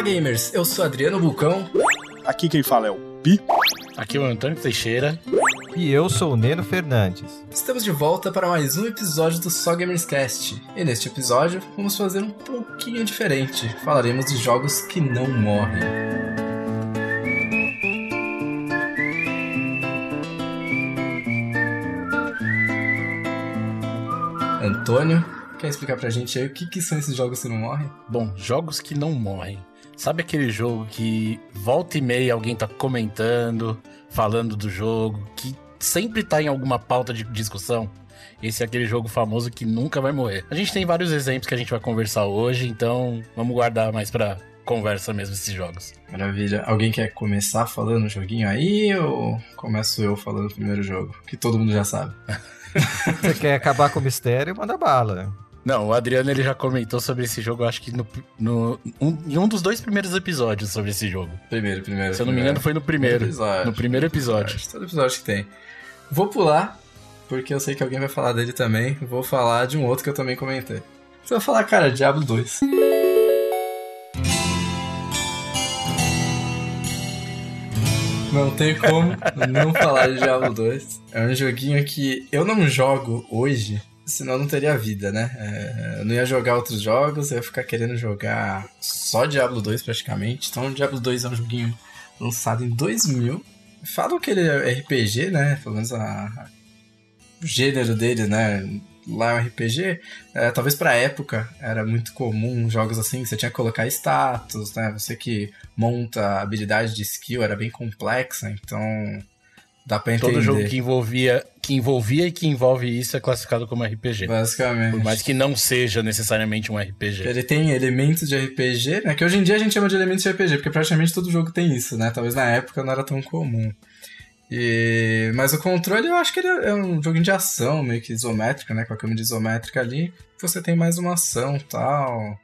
Fala gamers, eu sou Adriano Bulcão. Aqui quem fala é o Pi. Aqui é o Antônio Teixeira. E eu sou o Neno Fernandes. Estamos de volta para mais um episódio do Só Gamers Cast. E neste episódio vamos fazer um pouquinho diferente. Falaremos de jogos que não morrem. Antônio, quer explicar pra gente aí o que, que são esses jogos que não morrem? Bom, jogos que não morrem. Sabe aquele jogo que volta e meia alguém tá comentando, falando do jogo, que sempre tá em alguma pauta de discussão? Esse é aquele jogo famoso que nunca vai morrer. A gente tem vários exemplos que a gente vai conversar hoje, então vamos guardar mais pra conversa mesmo esses jogos. Maravilha. Alguém quer começar falando o joguinho aí ou começo eu falando o primeiro jogo? Que todo mundo já sabe. Você quer acabar com o mistério? Manda bala. Não, o Adriano ele já comentou sobre esse jogo, acho que no, no, um, em um dos dois primeiros episódios sobre esse jogo. Primeiro, primeiro. Se eu não me engano, foi no primeiro. episódio. No primeiro episódio. Todo episódio que tem. Vou pular, porque eu sei que alguém vai falar dele também. Vou falar de um outro que eu também comentei. Você vai falar, cara, Diablo 2. Não tem como não falar de Diablo 2. É um joguinho que eu não jogo hoje, senão não teria vida, né? É, eu não ia jogar outros jogos, eu ia ficar querendo jogar só Diablo 2 praticamente. Então, Diablo 2 é um joguinho lançado em 2000. Falam que ele é RPG, né? Pelo menos a, a, o gênero dele, né? Lá é um RPG. É, talvez pra época era muito comum jogos assim, você tinha que colocar status, né? Você que monta habilidade de skill era bem complexa, então Dá pra entender. Todo jogo que envolvia, que envolvia e que envolve isso é classificado como RPG. Basicamente. Por mais que não seja necessariamente um RPG. Ele tem elementos de RPG, né? Que hoje em dia a gente chama de elementos de RPG, porque praticamente todo jogo tem isso, né? Talvez na época não era tão comum. E... Mas o controle eu acho que ele é um joguinho de ação, meio que isométrica, né? Com a câmera isométrica ali. Você tem mais uma ação e tal.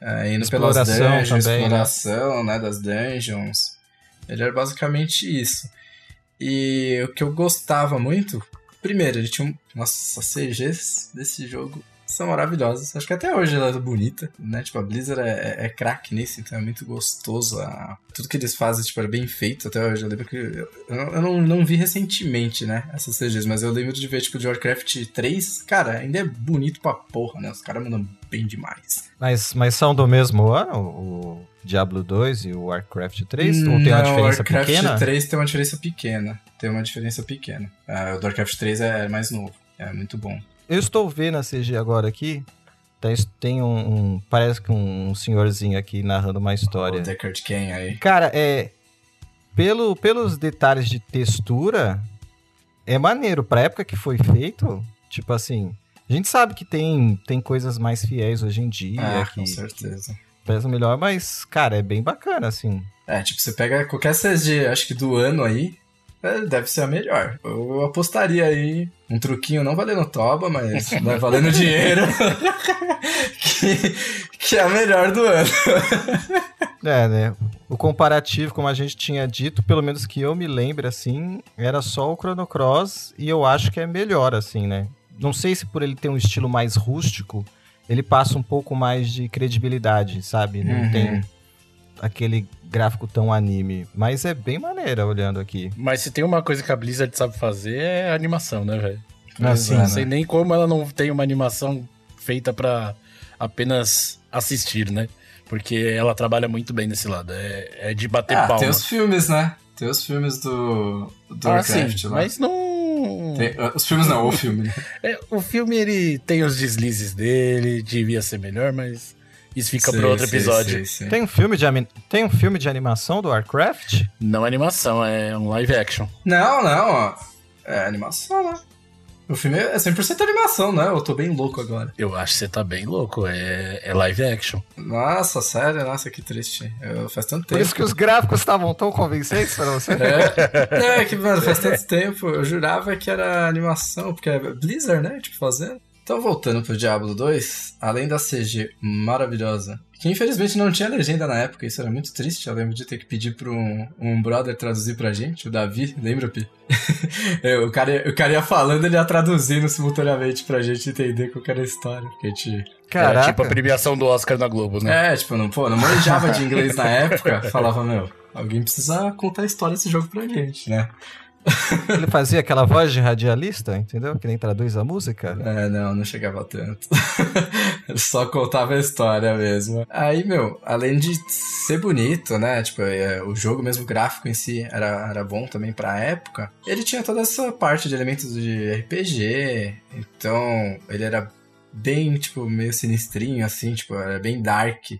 É, indo pelas dungeons, também, exploração, né? né? Das dungeons. Ele era basicamente isso. E o que eu gostava muito, primeiro, ele tinha um, nossa, CGs desse jogo são maravilhosas. Acho que até hoje ela é bonita, né? Tipo, a Blizzard é, é, é craque nisso, então é muito gostoso. A... Tudo que eles fazem, tipo, é bem feito até hoje. Eu lembro que... Eu, eu não, não vi recentemente, né? Essas CGs, mas eu lembro de ver, tipo, de Warcraft 3. Cara, ainda é bonito pra porra, né? Os caras mandam bem demais. Mas, mas são do mesmo ano? O Diablo 2 e o Warcraft 3? Ou tem uma diferença Warcraft pequena? Warcraft 3 tem uma diferença pequena. Tem uma diferença pequena. Uh, o do Warcraft 3 é mais novo. É muito bom. Eu estou vendo a CG agora aqui. Tem um, um parece que um senhorzinho aqui narrando uma história. O Deckard Cain aí. Cara, é pelo, pelos detalhes de textura é maneiro pra época que foi feito. Tipo assim, a gente sabe que tem tem coisas mais fiéis hoje em dia ah, que com certeza. Pesa melhor, mas cara, é bem bacana assim. É, tipo, você pega qualquer CG, acho que do ano aí, é, deve ser a melhor. Eu apostaria aí um truquinho não valendo toba, mas vai valendo dinheiro. que, que é a melhor do ano. é, né? O comparativo, como a gente tinha dito, pelo menos que eu me lembre, assim, era só o Chrono Cross e eu acho que é melhor, assim, né? Não sei se por ele ter um estilo mais rústico, ele passa um pouco mais de credibilidade, sabe? Não uhum. tem aquele gráfico tão anime. Mas é bem maneira olhando aqui. Mas se tem uma coisa que a Blizzard sabe fazer é animação, né, velho? Assim, não sei nem como ela não tem uma animação feita para apenas assistir, né? Porque ela trabalha muito bem nesse lado. É, é de bater ah, palma. Tem os filmes, né? Tem os filmes do, do ah, Warcraft sim, lá. Mas não. Tem, os filmes não, o filme. Né? é, o filme ele tem os deslizes dele, devia ser melhor, mas isso fica para outro episódio. Tem, um filme de, tem um filme de animação do Warcraft? Não é animação, é um live action. Não, não, ó. É animação, né? O filme é 100% animação, né? Eu tô bem louco agora. Eu acho que você tá bem louco. É, é live action. Nossa, sério? Nossa, que triste. Eu, faz tanto tempo. Por isso que os gráficos estavam tão convincentes pra você? É, é que, mano, faz tanto tempo. Eu jurava que era animação, porque é Blizzard, né? Tipo, fazendo. Então, voltando pro Diablo 2, além da CG maravilhosa, que infelizmente não tinha legenda na época, isso era muito triste. Eu lembro de ter que pedir para um, um brother traduzir pra gente, o Davi, lembra, Pi? É, o, cara, o cara ia falando, ele ia traduzindo simultaneamente pra gente entender qual era a história. Porque a gente Caraca. Era tipo a premiação do Oscar na Globo, né? É, tipo, não, pô, não manjava de inglês na época. Falava, meu, alguém precisa contar a história desse jogo pra gente, né? Ele fazia aquela voz de radialista, entendeu? Que nem traduz a música. É, não, não chegava tanto. Ele só contava a história mesmo. Aí, meu, além de ser bonito, né? Tipo, é, o jogo mesmo, o gráfico em si era, era bom também pra época. Ele tinha toda essa parte de elementos de RPG. Então, ele era bem, tipo, meio sinistrinho, assim, tipo, era bem dark,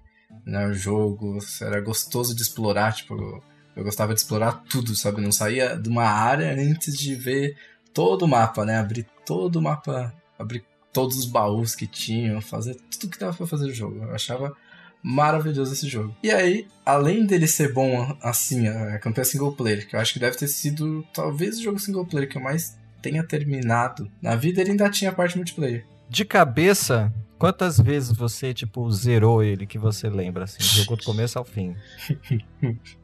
né? O jogo, era gostoso de explorar, tipo eu gostava de explorar tudo, sabe? Não saía de uma área antes de ver todo o mapa, né? Abrir todo o mapa, abrir todos os baús que tinham, fazer tudo que dava pra fazer no jogo. Eu achava maravilhoso esse jogo. E aí, além dele ser bom assim, a campanha single player, que eu acho que deve ter sido talvez o jogo single player que eu mais tenha terminado na vida, ele ainda tinha a parte multiplayer. De cabeça, Quantas vezes você, tipo, zerou ele que você lembra, assim? Jogou do começo ao fim?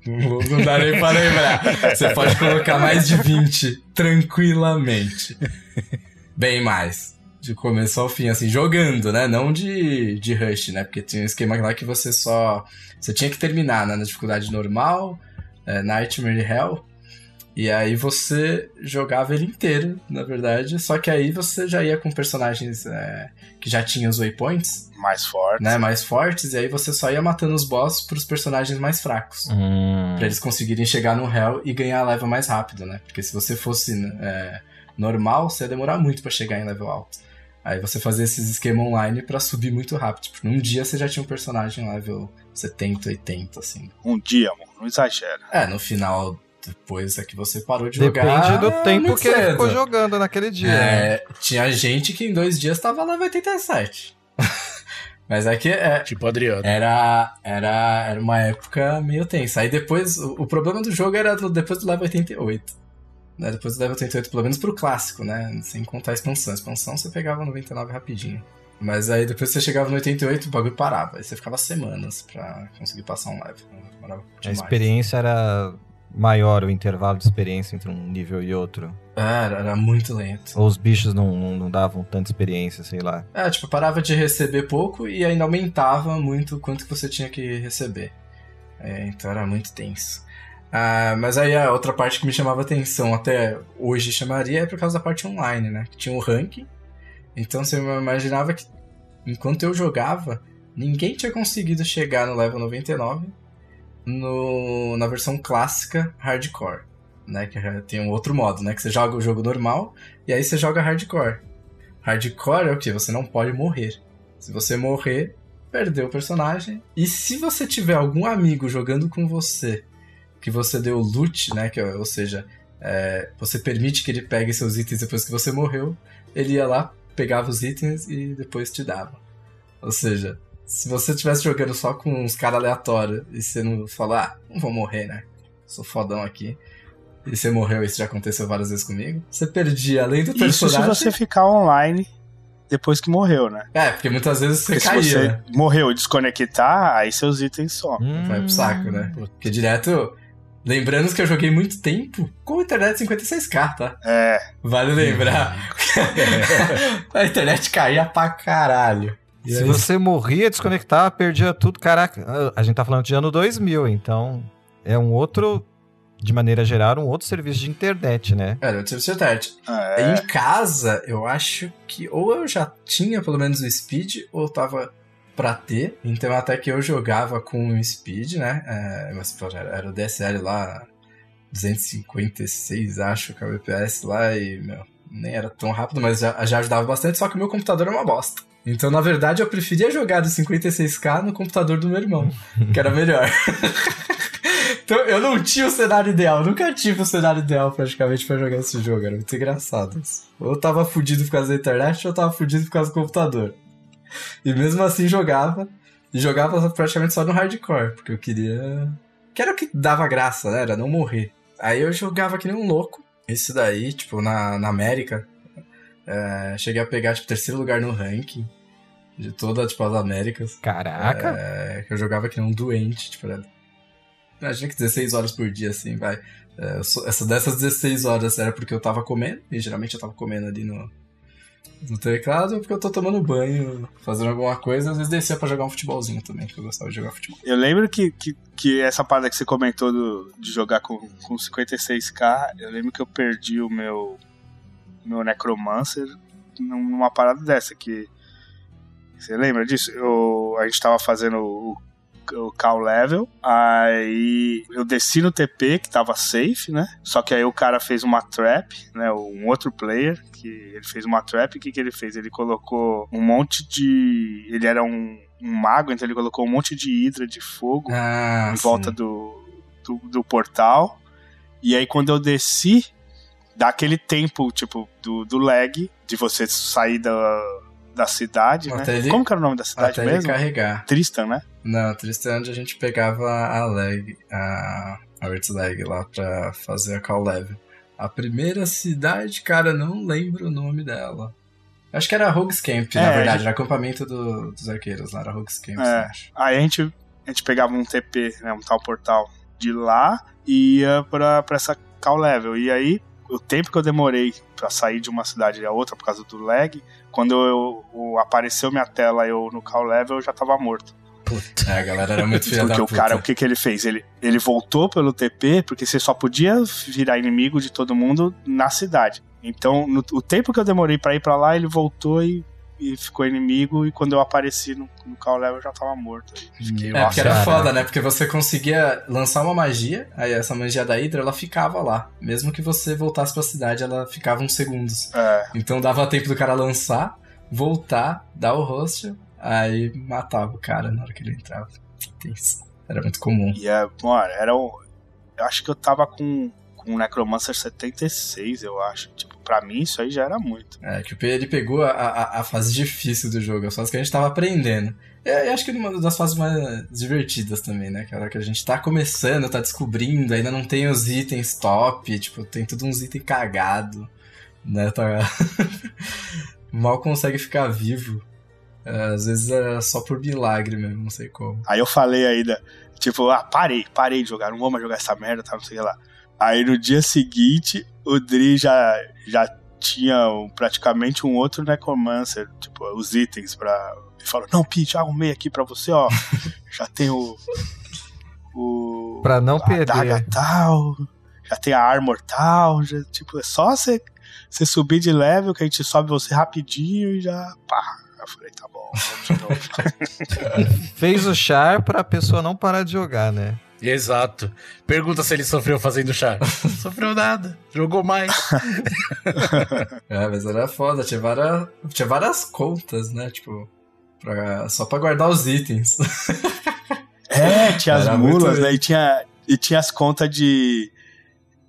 Não dá nem pra lembrar. Você pode colocar mais de 20 tranquilamente. Bem mais. De começo ao fim, assim, jogando, né? Não de, de rush, né? Porque tinha um esquema lá que você só. Você tinha que terminar né? na dificuldade normal, é, Nightmare Hell. E aí você jogava ele inteiro, na verdade. Só que aí você já ia com personagens é, que já tinham os waypoints. Mais fortes. Né, mais fortes. E aí você só ia matando os bosses pros personagens mais fracos. Hum. Pra eles conseguirem chegar no Hell e ganhar a level mais rápido, né? Porque se você fosse é, normal, você ia demorar muito para chegar em level alto. Aí você fazia esses esquemas online para subir muito rápido. Tipo, num dia você já tinha um personagem level 70, 80, assim. Um dia, amor. Não exagera. É, no final depois é que você parou de Depende jogar. Depende do tempo que cedo. ele ficou jogando naquele dia. É, tinha gente que em dois dias tava lá 87. Mas é que é, Tipo Adriano. era, era, era uma época meio tensa. Aí depois, o, o problema do jogo era do- depois do level 88. Né? Depois do level 88, pelo menos pro clássico, né? Sem contar a expansão. A expansão você pegava 99 rapidinho. Mas aí depois você chegava no 88, o bagulho parava. Aí você ficava semanas pra conseguir passar um level. Demorava A demais. experiência era maior, o intervalo de experiência entre um nível e outro. Era, era muito lento. Ou os bichos não, não, não davam tanta experiência, sei lá. É, tipo, parava de receber pouco e ainda aumentava muito o quanto que você tinha que receber. É, então era muito tenso. Ah, mas aí a outra parte que me chamava atenção, até hoje chamaria, é por causa da parte online, né? Que tinha o ranking. Então você imaginava que enquanto eu jogava, ninguém tinha conseguido chegar no level 99 no, na versão clássica hardcore. Né? Que tem um outro modo, né? Que você joga o jogo normal e aí você joga hardcore. Hardcore é o que? Você não pode morrer. Se você morrer, perdeu o personagem. E se você tiver algum amigo jogando com você, que você deu loot, né? Que, ou seja, é, você permite que ele pegue seus itens depois que você morreu, ele ia lá, pegava os itens e depois te dava. Ou seja, se você estivesse jogando só com uns caras aleatórios e você não falar, ah, não vou morrer, né? Sou fodão aqui. E você morreu, isso já aconteceu várias vezes comigo. Você perdia, além do Isso se personagem. você ficar online depois que morreu, né? É, porque muitas vezes você Porque caía, se você né? morreu e desconectar, aí seus itens somem. Vai pro saco, né? Porque direto. Lembrando que eu joguei muito tempo com internet 56k, tá? É, Vale lembrar. a internet caía pra caralho. E Se aí- você morria, desconectava, perdia tudo. Caraca, a gente tá falando de ano 2000, então é um outro, de maneira geral, um outro serviço de internet, né? Era o serviço de internet. é. Em casa, eu acho que ou eu já tinha pelo menos o Speed, ou tava pra ter. Então até que eu jogava com o Speed, né? É, mas pô, era, era o DSL lá, 256, acho, kbps lá, e, meu, nem era tão rápido, mas já, já ajudava bastante, só que o meu computador é uma bosta. Então, na verdade, eu preferia jogar do 56k no computador do meu irmão, que era melhor. então, eu não tinha o cenário ideal, nunca tive o cenário ideal praticamente pra jogar esse jogo, era muito engraçado. Ou eu tava fudido por causa da internet, ou eu tava fudido por causa do computador. E mesmo assim jogava, e jogava praticamente só no hardcore, porque eu queria. Que era o que dava graça, né? Era não morrer. Aí eu jogava que nem um louco. Isso daí, tipo, na, na América. é, cheguei a pegar, tipo, terceiro lugar no ranking. De toda, tipo, as Américas. Caraca! É, que eu jogava que nem um doente, tipo, era... Imagina que 16 horas por dia, assim, vai. É, essa, dessas 16 horas era porque eu tava comendo, e geralmente eu tava comendo ali no, no teclado porque eu tô tomando banho, fazendo alguma coisa, às vezes descia pra jogar um futebolzinho também, que eu gostava de jogar futebol. Eu lembro que, que, que essa parada que você comentou do, de jogar com, com 56k, eu lembro que eu perdi o meu, meu Necromancer numa parada dessa, que você lembra disso? Eu, a gente tava fazendo o, o call level, aí eu desci no TP, que tava safe, né? Só que aí o cara fez uma trap, né? Um outro player, que ele fez uma trap, o que, que ele fez? Ele colocou um monte de. Ele era um, um mago, então ele colocou um monte de hidra de fogo ah, em volta do, do, do portal. E aí quando eu desci, dá aquele tempo, tipo, do, do lag, de você sair da, da cidade, né? ele- Como que era o nome da cidade Até ele mesmo? carregar. Tristan, né? Não, Tristan é onde a gente pegava a lag, a, a Earth lag lá pra fazer a call level. A primeira cidade, cara, não lembro o nome dela. Acho que era Rogues Camp, É, na verdade, gente- era acampamento do- dos arqueiros lá, era Rogues Camp, É. Aí a gente, a gente pegava um TP, né, um tal portal de lá e ia pra, pra essa call level. E aí, o tempo que eu demorei pra sair de uma cidade a outra por causa do lag, quando eu, eu- apareceu minha tela eu no call level, eu já tava morto. Puta. É, a galera era muito filha Porque da o puta. cara, o que, que ele fez? Ele, ele voltou pelo TP, porque você só podia virar inimigo de todo mundo na cidade. Então, no- o tempo que eu demorei pra ir pra lá, ele voltou e, e ficou inimigo, e quando eu apareci no, no call level, eu já tava morto. Fiquei, É, nossa, porque era cara. foda, né? Porque você conseguia lançar uma magia, aí essa magia da Hydra, ela ficava lá. Mesmo que você voltasse pra cidade, ela ficava uns segundos. É, Então dava tempo do cara lançar, voltar, dar o host, aí matava o cara na hora que ele entrava. Era muito comum. E é, mano, era um. Eu acho que eu tava com um Necromancer 76, eu acho. Tipo, pra mim isso aí já era muito. É, que o P ele pegou a, a, a fase difícil do jogo, as fases que a gente tava aprendendo. E eu acho que uma das fases mais divertidas também, né? Aquela que a gente tá começando, tá descobrindo, ainda não tem os itens top, tipo, tem tudo uns itens cagado, né? Tá... Mal consegue ficar vivo. É, às vezes é só por milagre mesmo, não sei como. Aí eu falei ainda, tipo, ah, parei, parei de jogar, não vou mais jogar essa merda, tá, não sei o que lá. Aí no dia seguinte, o Dri já, já tinha um- praticamente um outro Necromancer, tipo, os itens pra. Ele falou, não, Pete, arrumei aqui pra você, ó. já tem o. O. Pra não a perder. daga tal, já tem a armor tal, já, tipo, é só você, você subir de level que a gente sobe você rapidinho e já. pá. Eu falei, tá bom, vamos de novo. Fez o char pra pessoa não parar de jogar, né? Exato. Pergunta se ele sofreu fazendo char. Não sofreu nada. Jogou mais. É, mas era foda, tinha várias, tinha várias contas, né? Tipo, pra- só pra guardar os itens. É, tinha as Era mulas, né? E tinha, e tinha as contas de,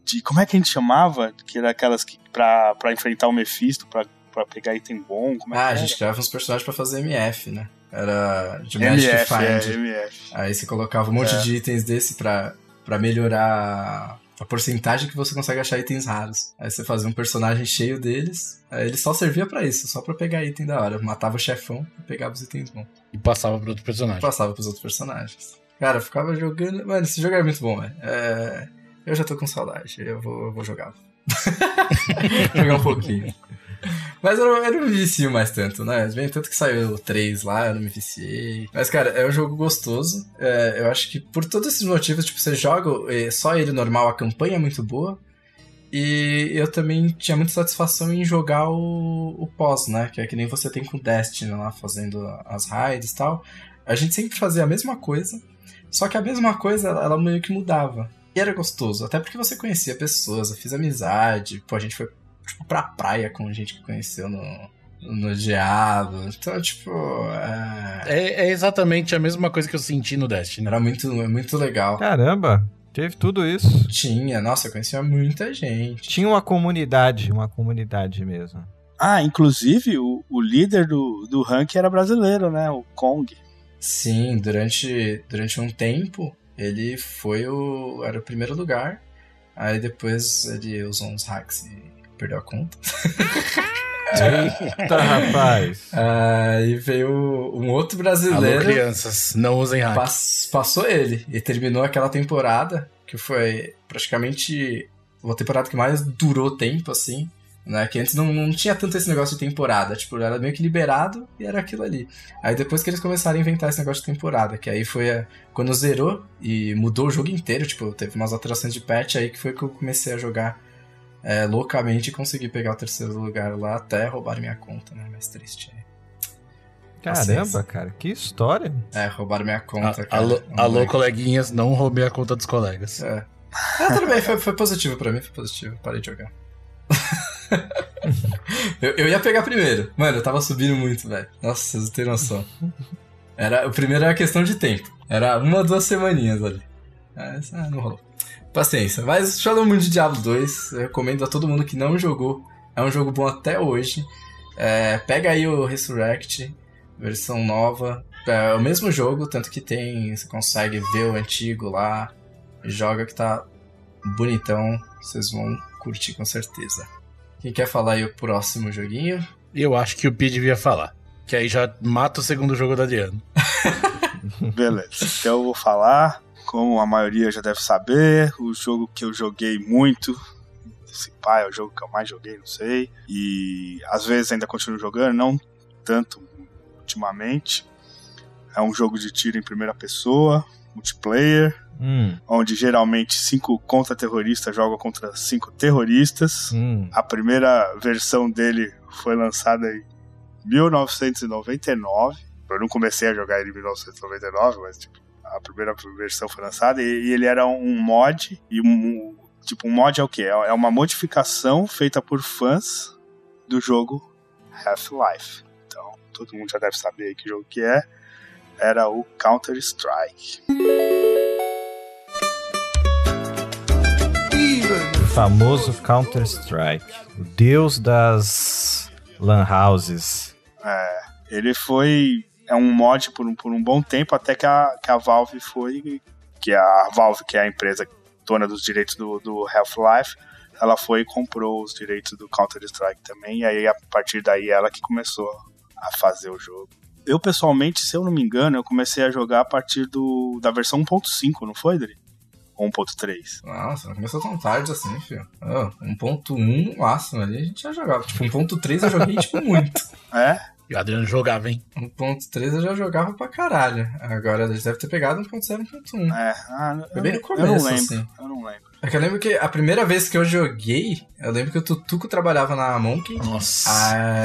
de. Como é que a gente chamava? Que era aquelas que pra, pra enfrentar o Mephisto, pra, pra pegar item bom. Como é Ah, que a gente criava uns personagens pra fazer MF, né? Era de Magic MF, é, Find. MF. Aí você colocava um monte É. de itens desse pra, pra melhorar a porcentagem que você consegue achar itens raros. Aí você fazia um personagem cheio deles, aí ele só servia pra isso, só pra pegar item da hora. Matava o chefão e pegava os itens bons. E passava pro outro personagem. Passava pros outros personagens. Cara, eu ficava jogando. Mano, esse jogo era muito bom, velho. É, Eu já tô com saudade, eu vou, eu vou jogar. jogar um pouquinho. Mas eu, eu não me vicio mais tanto, né? Bem, tanto que saiu o 3 lá, eu não me viciei. Mas, cara, é um jogo gostoso. É, eu acho que por todos esses motivos, tipo, você joga é, só ele normal, a campanha é muito boa. E eu também tinha muita satisfação em jogar o, o pós, né? Que é que nem você tem com o Destiny lá, fazendo as raids e tal. A gente sempre fazia a mesma coisa, só que a mesma coisa ela meio que mudava. E era gostoso, até porque você conhecia pessoas, eu fiz amizade, pô, a gente foi tipo, pra praia com gente que conheceu no, no Diabo. Então, tipo, é, É, é exatamente a mesma coisa que eu senti no Destiny. era muito, muito legal. Caramba, teve tudo isso. Tinha, nossa, eu conhecia muita gente. Tinha uma comunidade, uma comunidade mesmo. Ah, inclusive o, o líder do, do rank era brasileiro, né? O Kong. Sim, durante, durante um tempo ele foi o. era o primeiro lugar. Aí depois ele usou uns hacks e perdeu a conta. Eita, rapaz. Aí veio um outro Alô, brasileiro. crianças, não usem hack. Pass- passou ele e terminou aquela temporada que foi praticamente uma temporada que mais durou tempo assim. né? Que antes não, não tinha tanto esse negócio de temporada. Tipo, era meio que liberado e era aquilo ali. Aí depois que eles começaram a inventar esse negócio de temporada, que aí foi a, quando zerou e mudou o jogo inteiro, tipo, teve umas alterações de patch aí que foi que eu comecei a jogar é, loucamente e consegui pegar o terceiro lugar lá até roubar minha conta, né? Mais triste. Caramba, cara, que história. É, roubaram minha conta, A- cara. alô, Um alô, coleguinhas, não roubei a conta dos colegas. É. Ah, tudo bem, foi, foi positivo pra mim, foi positivo. Parei de jogar. eu, eu ia pegar primeiro. Mano, eu tava subindo muito, velho. Nossa, vocês não têm noção. Era, o primeiro era questão de tempo. Era uma, duas semaninhas ali. Mas, ah, não rolou. Paciência. Mas Shadow Moon de Diablo 2, eu recomendo a todo mundo que não jogou. É um jogo bom até hoje. É, pega aí o Resurrect, versão nova. É o mesmo jogo, tanto que tem. Você consegue ver o antigo lá. Joga que tá bonitão. Vocês vão curtir com certeza. Quem quer falar aí o próximo joguinho? Eu acho que o Pi devia falar. Que aí já mata o segundo jogo do Adriano. Beleza. Então eu vou falar, como a maioria já deve saber, o jogo que eu joguei muito. Esse pai é o jogo que eu mais joguei, não sei. E às vezes ainda continuo jogando, não tanto ultimamente. É um jogo de tiro em primeira pessoa, multiplayer, Hum, onde geralmente cinco contra-terroristas jogam contra cinco terroristas. hum. A primeira versão dele foi lançada em 1999. Eu não comecei a jogar ele em 1999, mas tipo, a primeira versão foi lançada e, ele era um mod e um tipo um mod é o que é uma modificação feita por fãs do jogo Half-Life. Então todo mundo já deve saber que jogo que é. Era o Counter Strike. O famoso Counter-Strike. O deus das lan houses. É, ele foi é um mod por um, por um bom tempo até que a, que a Valve foi que a Valve que é a empresa dona dos direitos do, do Half-Life ela foi e comprou os direitos do Counter Strike também e aí a partir daí ela que começou a fazer o jogo. Eu pessoalmente, se eu não me engano, eu comecei a jogar a partir do da versão 1.5, não foi, Dri? Ou 1.3. Nossa, não começou tão tarde assim, filho. Oh, 1.1 no máximo ali a gente já jogava. Tipo, 1.3 eu joguei, tipo, muito. É? E o Adriano jogava, hein? 1.3 eu já jogava pra caralho. Agora eles devem ter pegado 1.0 1.1. É. Ah, eu, Foi bem no eu começo, não lembro. assim. Eu não lembro. É que eu lembro que a primeira vez que eu joguei, eu lembro que o Tutuco trabalhava na Monkey. Nossa.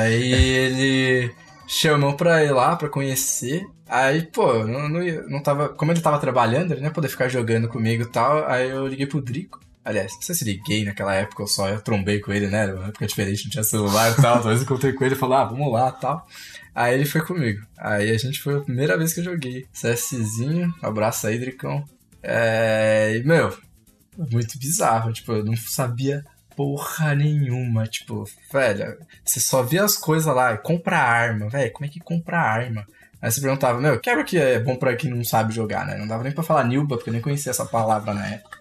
Aí ele chamou pra ir lá pra conhecer. Aí, pô, não, não, não tava. Como ele tava trabalhando, ele não ia poder ficar jogando comigo e tal. Aí eu liguei pro Drico. Aliás, não sei se liguei naquela época, eu só eu trombei com ele, né? Era uma época diferente, não tinha celular e tal. Talvez encontrei com ele e falou, ah, vamos lá tal. Aí ele foi comigo. Aí a gente foi a primeira vez que eu joguei. CSzinho, abraço aí, Dricão. É. E, meu, muito bizarro. Tipo, eu não sabia porra nenhuma. Tipo, velho, você só via as coisas lá, compra arma, velho, como é que compra arma? Aí você perguntava, meu, quebra que é bom pra quem não sabe jogar, né? Não dava nem pra falar Nilba, porque eu nem conhecia essa palavra na época.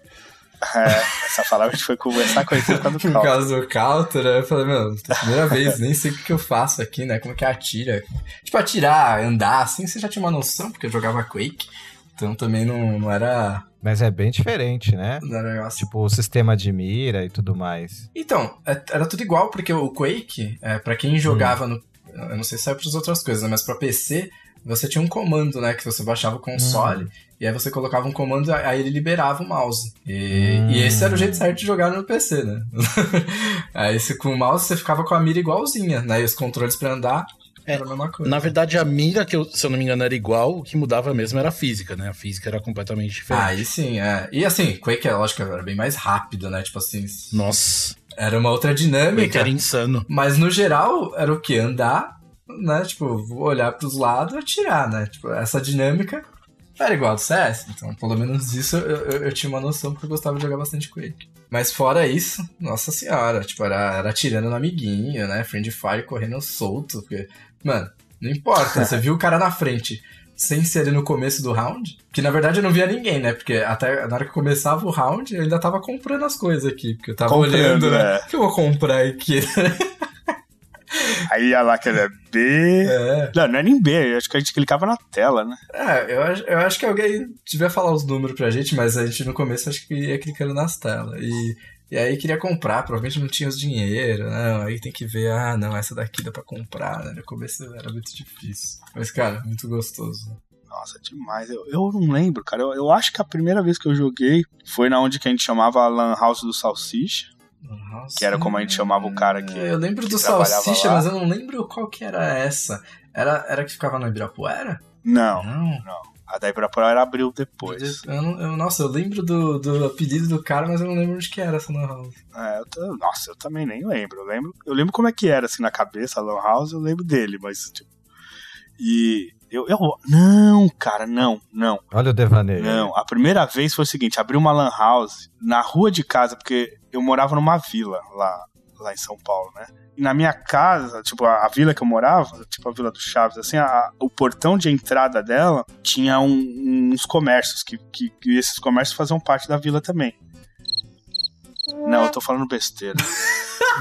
É, essa palavra a gente foi conversar com ele por causa do Por causa do counter, aí eu falei, meu, primeira vez, nem sei o que, eu faço aqui, né? Como é que atira? Tipo, atirar, andar, assim, você já tinha uma noção, porque eu jogava Quake. Então também não, não era. Mas é bem diferente, né? Não era negócio Tipo, o sistema de mira e tudo mais. Então, é- era tudo igual, porque o Quake, é, para quem jogava no. Eu não sei se é para as outras coisas, né, mas pra PC, você tinha um comando, né? Que você baixava o console, e aí você colocava um comando, aí ele liberava o mouse. E, Hum. e esse era o jeito certo de jogar no PC, né? aí se, com o mouse você ficava com a mira igualzinha, né? E os controles pra andar É, era a mesma coisa. Na verdade, a mira, que eu- se eu não me engano, era igual, o que mudava mesmo era a física, né? A física era completamente diferente. Ah, aí sim, é. E assim, Quake, é lógico, era bem mais rápido, né? Tipo assim, Nossa, era uma outra dinâmica. era insano. Mas no geral, era o que? Andar, né? Tipo, vou olhar pros lados e atirar, né? Tipo, essa dinâmica era igual ao do CS. Então, pelo menos disso eu, eu, eu tinha uma noção porque eu gostava de jogar bastante Quake. Mas fora isso, nossa senhora, tipo, era, era atirando no amiguinho, né? Friend Fire correndo solto. Porque, mano, não importa, você viu o cara na frente. Sem ser no começo do round, que na verdade eu não via ninguém, né? Porque até na hora que começava o round, eu ainda tava comprando as coisas aqui. Porque eu tava Comprando, olhando, né? né? O que eu vou comprar aqui? Aí ia lá que era B. É. Não, não é nem B, acho que a gente clicava na tela, né? É, eu, acho- eu acho que alguém devia falar os números pra gente, mas a gente no começo acho que ia clicando nas telas. E, E aí queria comprar, provavelmente não tinha os dinheiro, não, aí tem que ver, ah, não, essa daqui dá pra comprar, né? No começo era muito difícil. Mas, cara, muito gostoso. Nossa, demais. Eu, eu não lembro, cara. Eu, eu acho que a primeira vez que eu joguei foi na onde que a gente chamava a Lan House do Salsicha. Nossa, Que era como a gente chamava o cara que- Eu lembro que do Salsicha, lá. mas eu não lembro qual que era essa. Era, era que ficava no Ibirapuera? Não, Não. a da Ibirapuera abriu depois. Eu não- eu- nossa, eu lembro do, do apelido do cara, mas eu não lembro onde que era essa Lan House. É, eu nossa, eu também nem lembro. Eu lembro. Eu lembro como é que era assim na cabeça a Lan House, eu lembro dele, mas tipo. E eu, eu. Não, cara, não, não. Olha o devaneio. Não, a primeira vez foi o seguinte: abri uma lan house na rua de casa, porque eu morava numa vila lá, lá em São Paulo, né? E na minha casa, tipo, a, a vila que eu morava, tipo a Vila do Chaves, assim, a- o portão de entrada dela tinha um- uns comércios, que, que, que esses comércios faziam parte da vila também. Não, eu tô falando besteira.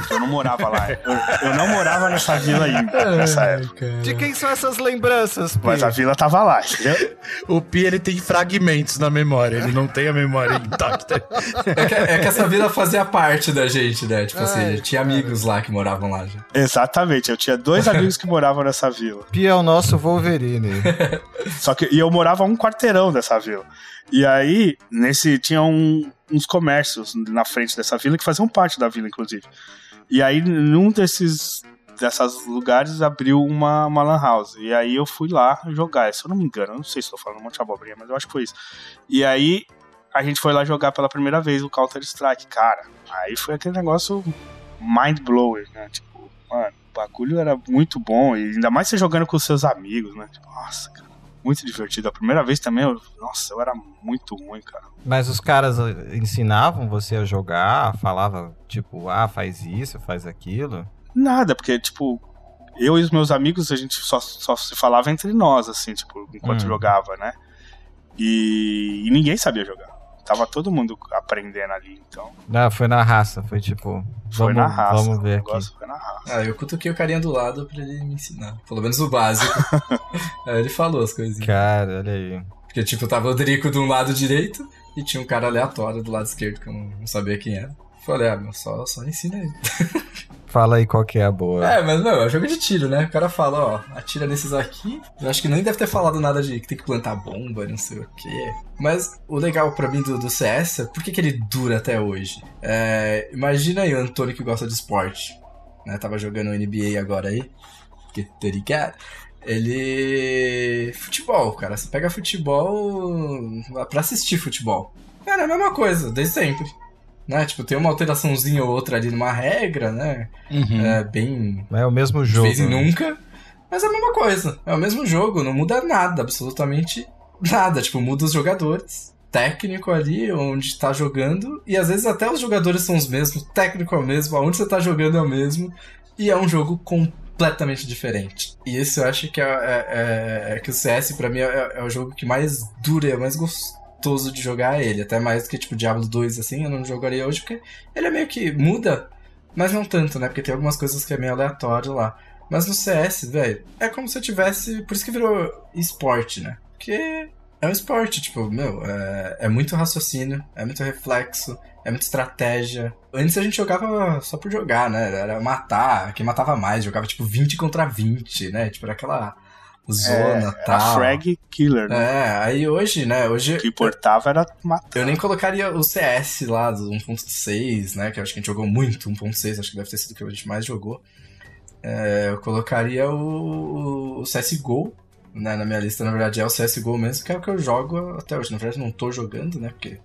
Eu não morava lá. Eu, eu não morava nessa vila ainda, nessa época. De quem são essas lembranças, Pi? Mas a vila tava lá, entendeu? O Pi, ele tem fragmentos na memória, ele não tem a memória intacta. É que, é que essa vila fazia parte da gente, né? Tipo assim, Ai, tinha amigos lá que moravam lá já. Exatamente, eu tinha dois amigos que moravam nessa vila. Pi é o nosso Wolverine. Só que e eu morava um quarteirão dessa vila. E aí, nesse tinha um- uns comércios na frente dessa vila que faziam parte da vila, inclusive. E aí, num desses dessas lugares abriu uma, uma lan house. E aí eu fui lá jogar. Se eu não me engano, não sei se tô falando um monte de abobrinha, mas eu acho que foi isso. E aí a gente foi lá jogar pela primeira vez o Counter Strike, cara. Aí foi aquele negócio mind blowing, né? Tipo, mano, o bagulho era muito bom. E ainda mais você jogando com os seus amigos, né? Tipo, nossa, cara muito divertido. A primeira vez também, eu, nossa, eu era muito ruim, cara. Mas os caras eh, ensinavam você a jogar, falava tipo, ah, faz isso, faz aquilo. Nada, porque, tipo, eu e os meus amigos, a gente só, só se falava entre nós, assim, tipo, enquanto Hum. jogava, né? E, e ninguém sabia jogar. Tava todo mundo aprendendo ali, então. Ah, foi na raça, foi tipo, Foi vamos, na raça. vamos ver o aqui. negócio foi na raça. Ah, eu cutuquei o carinha do lado pra ele me ensinar. Pelo menos o básico. aí ele falou as coisinhas. Cara, olha aí. Porque, tipo, tava o Drico de um lado direito e tinha um cara aleatório do lado esquerdo que eu não, não sabia quem era. Falei, ah, meu, só, só ensina aí. Fala aí qual que é a boa. É, mas não, é jogo de tiro, né? O cara fala, ó, atira nesses aqui. Eu acho que nem deve ter falado nada de que tem que plantar bomba, não sei o quê. Mas o legal pra mim do, do CS, é por que, que ele dura até hoje? É, imagina aí o Antônio que gosta de esporte. Né? Tava jogando NBA agora aí. Que tá? Ele. Futebol, cara. Você pega futebol pra assistir futebol. Cara, é a mesma coisa, desde sempre. Né? Tipo, tem uma alteraçãozinha ou outra ali numa regra, né? Uhum. É bem É o mesmo de jogo. vez em né? nunca. Mas é a mesma coisa. É o mesmo jogo, não muda nada, absolutamente nada. Tipo, muda os jogadores. Técnico ali, onde tá jogando. E às vezes até os jogadores são os mesmos. O técnico é o mesmo, aonde você tá jogando é o mesmo. E é um jogo completamente diferente. E esse eu acho que é, é- é- é que o CS, pra mim, é, é o jogo que mais dura e é mais gostoso de jogar ele. Até mais do que, tipo, Diablo 2, assim, eu não jogaria hoje, porque ele é meio que muda, mas não tanto, né? Porque tem algumas coisas que é meio aleatório lá. Mas no CS, velho, é como se eu tivesse. Por isso que virou esporte, né? Porque é um esporte, tipo, meu, é, é muito raciocínio, é muito reflexo, é muita estratégia. Antes a gente jogava só por jogar, né? Era matar, quem matava mais, jogava tipo 20 contra 20, né? Tipo, era aquela zona É, era tal. frag killer, né? É, aí hoje, né? Hoje. O que importava era matar. Eu nem colocaria o CS lá do 1.6, né? Que eu acho que a gente jogou muito, 1.6, acho que deve ter sido o que a gente mais jogou. É, eu colocaria o, o CSGO né, na minha lista, na verdade é o CSGO mesmo, que é o que eu jogo até hoje. Na verdade não tô jogando, né? Porque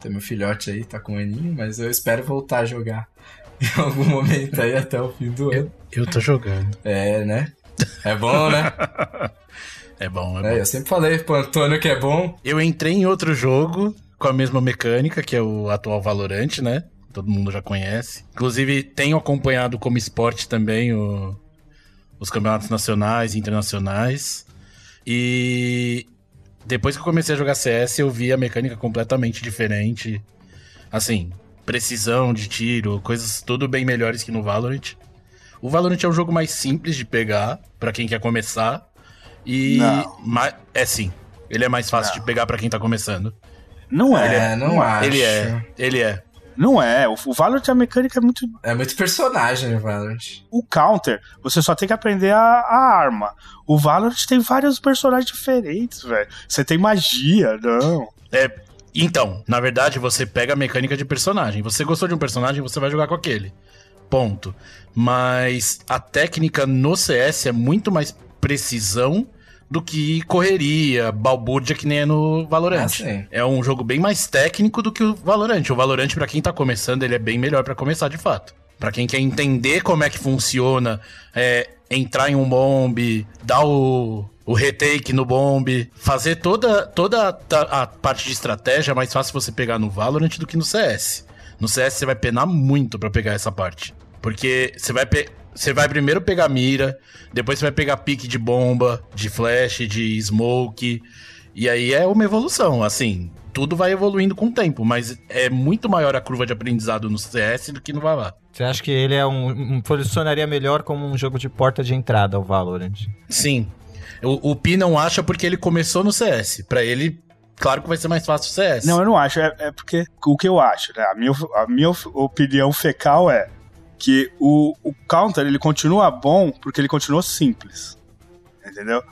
tem meu filhote aí, tá com um aninho, mas eu espero voltar a jogar em algum momento aí até o fim do ano. Eu tô jogando. É, né? É bom, né? É bom, é bom. É, eu sempre falei pro Antônio que é bom. Eu entrei em outro jogo com a mesma mecânica, que é o atual Valorant, né? Todo mundo já conhece. Inclusive, tenho acompanhado como esporte também o- os campeonatos nacionais e internacionais. E depois que eu comecei a jogar CS, eu vi a mecânica completamente diferente. Assim, precisão de tiro, coisas tudo bem melhores que no Valorant. O Valorant é um jogo mais simples de pegar pra quem quer começar. E Não. ma- é sim, ele é mais fácil Não. de pegar pra quem tá começando. Não é. É, não acho. Ele é, ele é. Não é. O, o Valorant, a mecânica é muito. É muito personagem o Valorant. O Counter, você só tem que aprender a, a arma. O Valorant tem vários personagens diferentes, velho. Você tem magia, não. É, então, na verdade, você pega a mecânica de personagem. Você gostou de um personagem, você vai jogar com aquele. Ponto. Mas a técnica no CS é muito mais precisão do que correria, balbúrdia que nem é no Valorant. Ah, é um jogo bem mais técnico do que o Valorant. O Valorant, pra quem tá começando, ele é bem melhor pra começar de fato. Pra quem quer entender como é que funciona, é, entrar em um bombe, dar o, o retake no bombe, fazer toda, toda a, a parte de estratégia é mais fácil você pegar no Valorant do que no CS. No CS você vai penar muito pra pegar essa parte. Porque você vai, pe- você vai primeiro pegar mira, depois você vai pegar pique de bomba, de flash, de smoke. E aí é uma evolução, assim. Tudo vai evoluindo com o tempo, mas é muito maior a curva de aprendizado no CS do que no Vavá. Você acha que ele é um, um- funcionaria melhor como um jogo de porta de entrada, o Valorant? Sim. O, o Pi não acha porque ele começou no CS. Pra ele, claro que vai ser mais fácil o CS. Não, eu não acho. É, é porque o que eu acho, né? A minha, a minha opinião fecal é que o, o counter ele continua bom porque ele continua simples. Entendeu?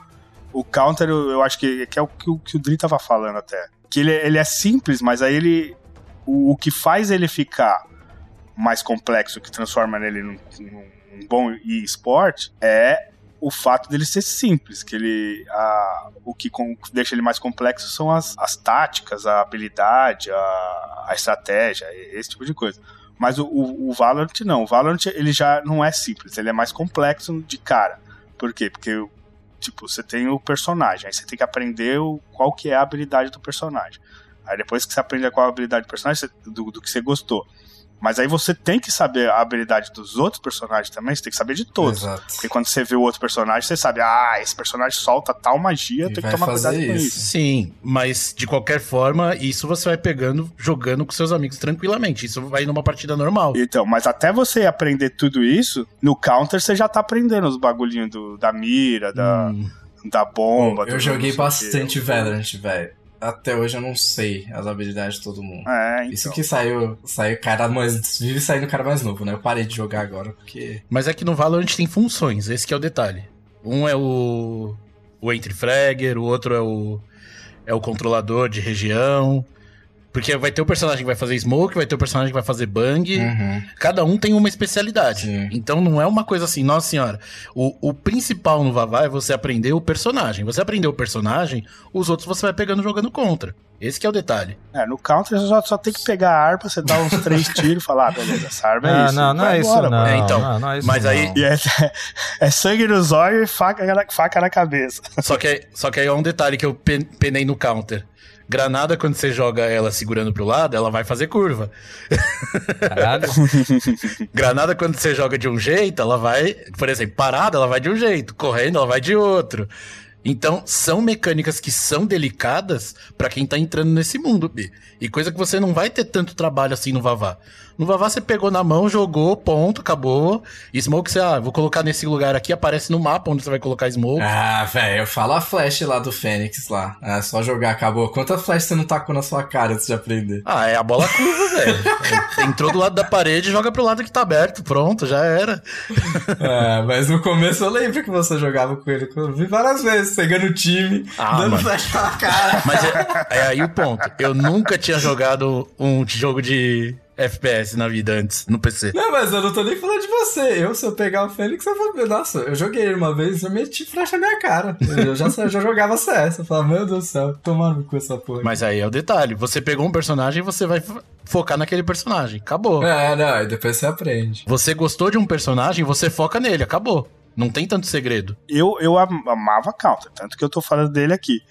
O counter, eu, eu acho que, que é o que, o que o Dri tava falando até. Que ele, ele é simples, mas aí ele. O, o que faz ele ficar mais complexo, que transforma nele num, num, num bom e-sport, é o fato dele ser simples, que ele a, o que com- deixa ele mais complexo são as, as táticas, a habilidade, a, a estratégia, esse tipo de coisa. Mas o, o, o Valorant não, o Valorant ele já não é simples, ele é mais complexo de cara. Por quê? Porque tipo, você tem o personagem, aí você tem que aprender o, qual que é a habilidade do personagem. Aí depois que você aprende qual a habilidade do personagem, do, do que você gostou. Mas aí você tem que saber a habilidade dos outros personagens também, você tem que saber de todos. Exato. Porque quando você vê o outro personagem, você sabe, ah, esse personagem solta tal magia, E tem que tomar cuidado com isso. isso. Sim, mas de qualquer forma, isso você vai pegando, jogando com seus amigos tranquilamente. Isso vai numa partida normal. Então, mas até você aprender tudo isso, no counter você já tá aprendendo os bagulhinhos do- da mira, da, Hum, da bomba. eu do- joguei bastante Valorant, velho. Até hoje eu não sei as habilidades de todo mundo. É, então. Isso que saiu, saiu cara mais. Vive saindo cara mais novo, né? Eu parei de jogar agora porque. Mas é que no Valorant tem funções, esse que é o detalhe. Um é o o entry fragger, o outro é o é o controlador de região. Porque vai ter o personagem que vai fazer smoke, vai ter o personagem que vai fazer bang. Uhum. Cada um tem uma especialidade. Sim. Então não é uma coisa assim, nossa senhora. O, o principal no Vavá é você aprender o personagem. Você aprender o personagem, os outros você vai pegando jogando contra. Esse que é o detalhe. É, no counter você só, só tem que pegar a arma, você dá uns três tiros e falar, ah, beleza, essa arma é ah, isso. não, não é isso não. mano. É, então, não, não é isso mas aí- não. E é, é sangue no zóio e faca na, faca na cabeça. Só que, só que aí é um detalhe que eu pen- penei no counter. Granada, quando você joga ela segurando pro lado, ela vai fazer curva. Caralho. Granada, quando você joga de um jeito, ela vai. Por exemplo, parada, ela vai de um jeito. Correndo, ela vai de outro. Então, são mecânicas que são delicadas pra quem tá entrando nesse mundo, B. E coisa que você não vai ter tanto trabalho assim no Vavá. No Vavá você pegou na mão, jogou, ponto, acabou. E Smoke você, ah, vou colocar nesse lugar aqui, aparece no mapa onde você vai colocar Smoke. Ah, velho, eu falo a flash lá do Fênix lá. É só jogar, acabou. Quanta flash você não tacou na sua cara antes de aprender? Ah, é a bola curva, velho. Entrou do lado da parede, joga pro lado que tá aberto. Pronto, já era. É, mas no começo eu lembro que você jogava com ele. Eu vi várias vezes, pegando o time, Ah, dando mano. flash na cara. Mas é, é aí o ponto. Eu nunca tinha jogado um jogo de FPS na vida antes, no PC. Não, mas eu não tô nem falando de você. Eu, se eu pegar o Fênix, eu vou ver. Nossa, eu joguei ele uma vez, eu meti flash na minha cara. Eu já, já jogava CS. Eu falava, meu Deus do céu, tomando com essa porra. Mas aí é o detalhe. Você pegou um personagem e você vai fo- focar naquele personagem. Acabou. É, não, e depois você aprende. Você gostou de um personagem, você foca nele. Acabou. Não tem tanto segredo. Eu, eu am- amava counter, tanto que eu tô falando dele aqui.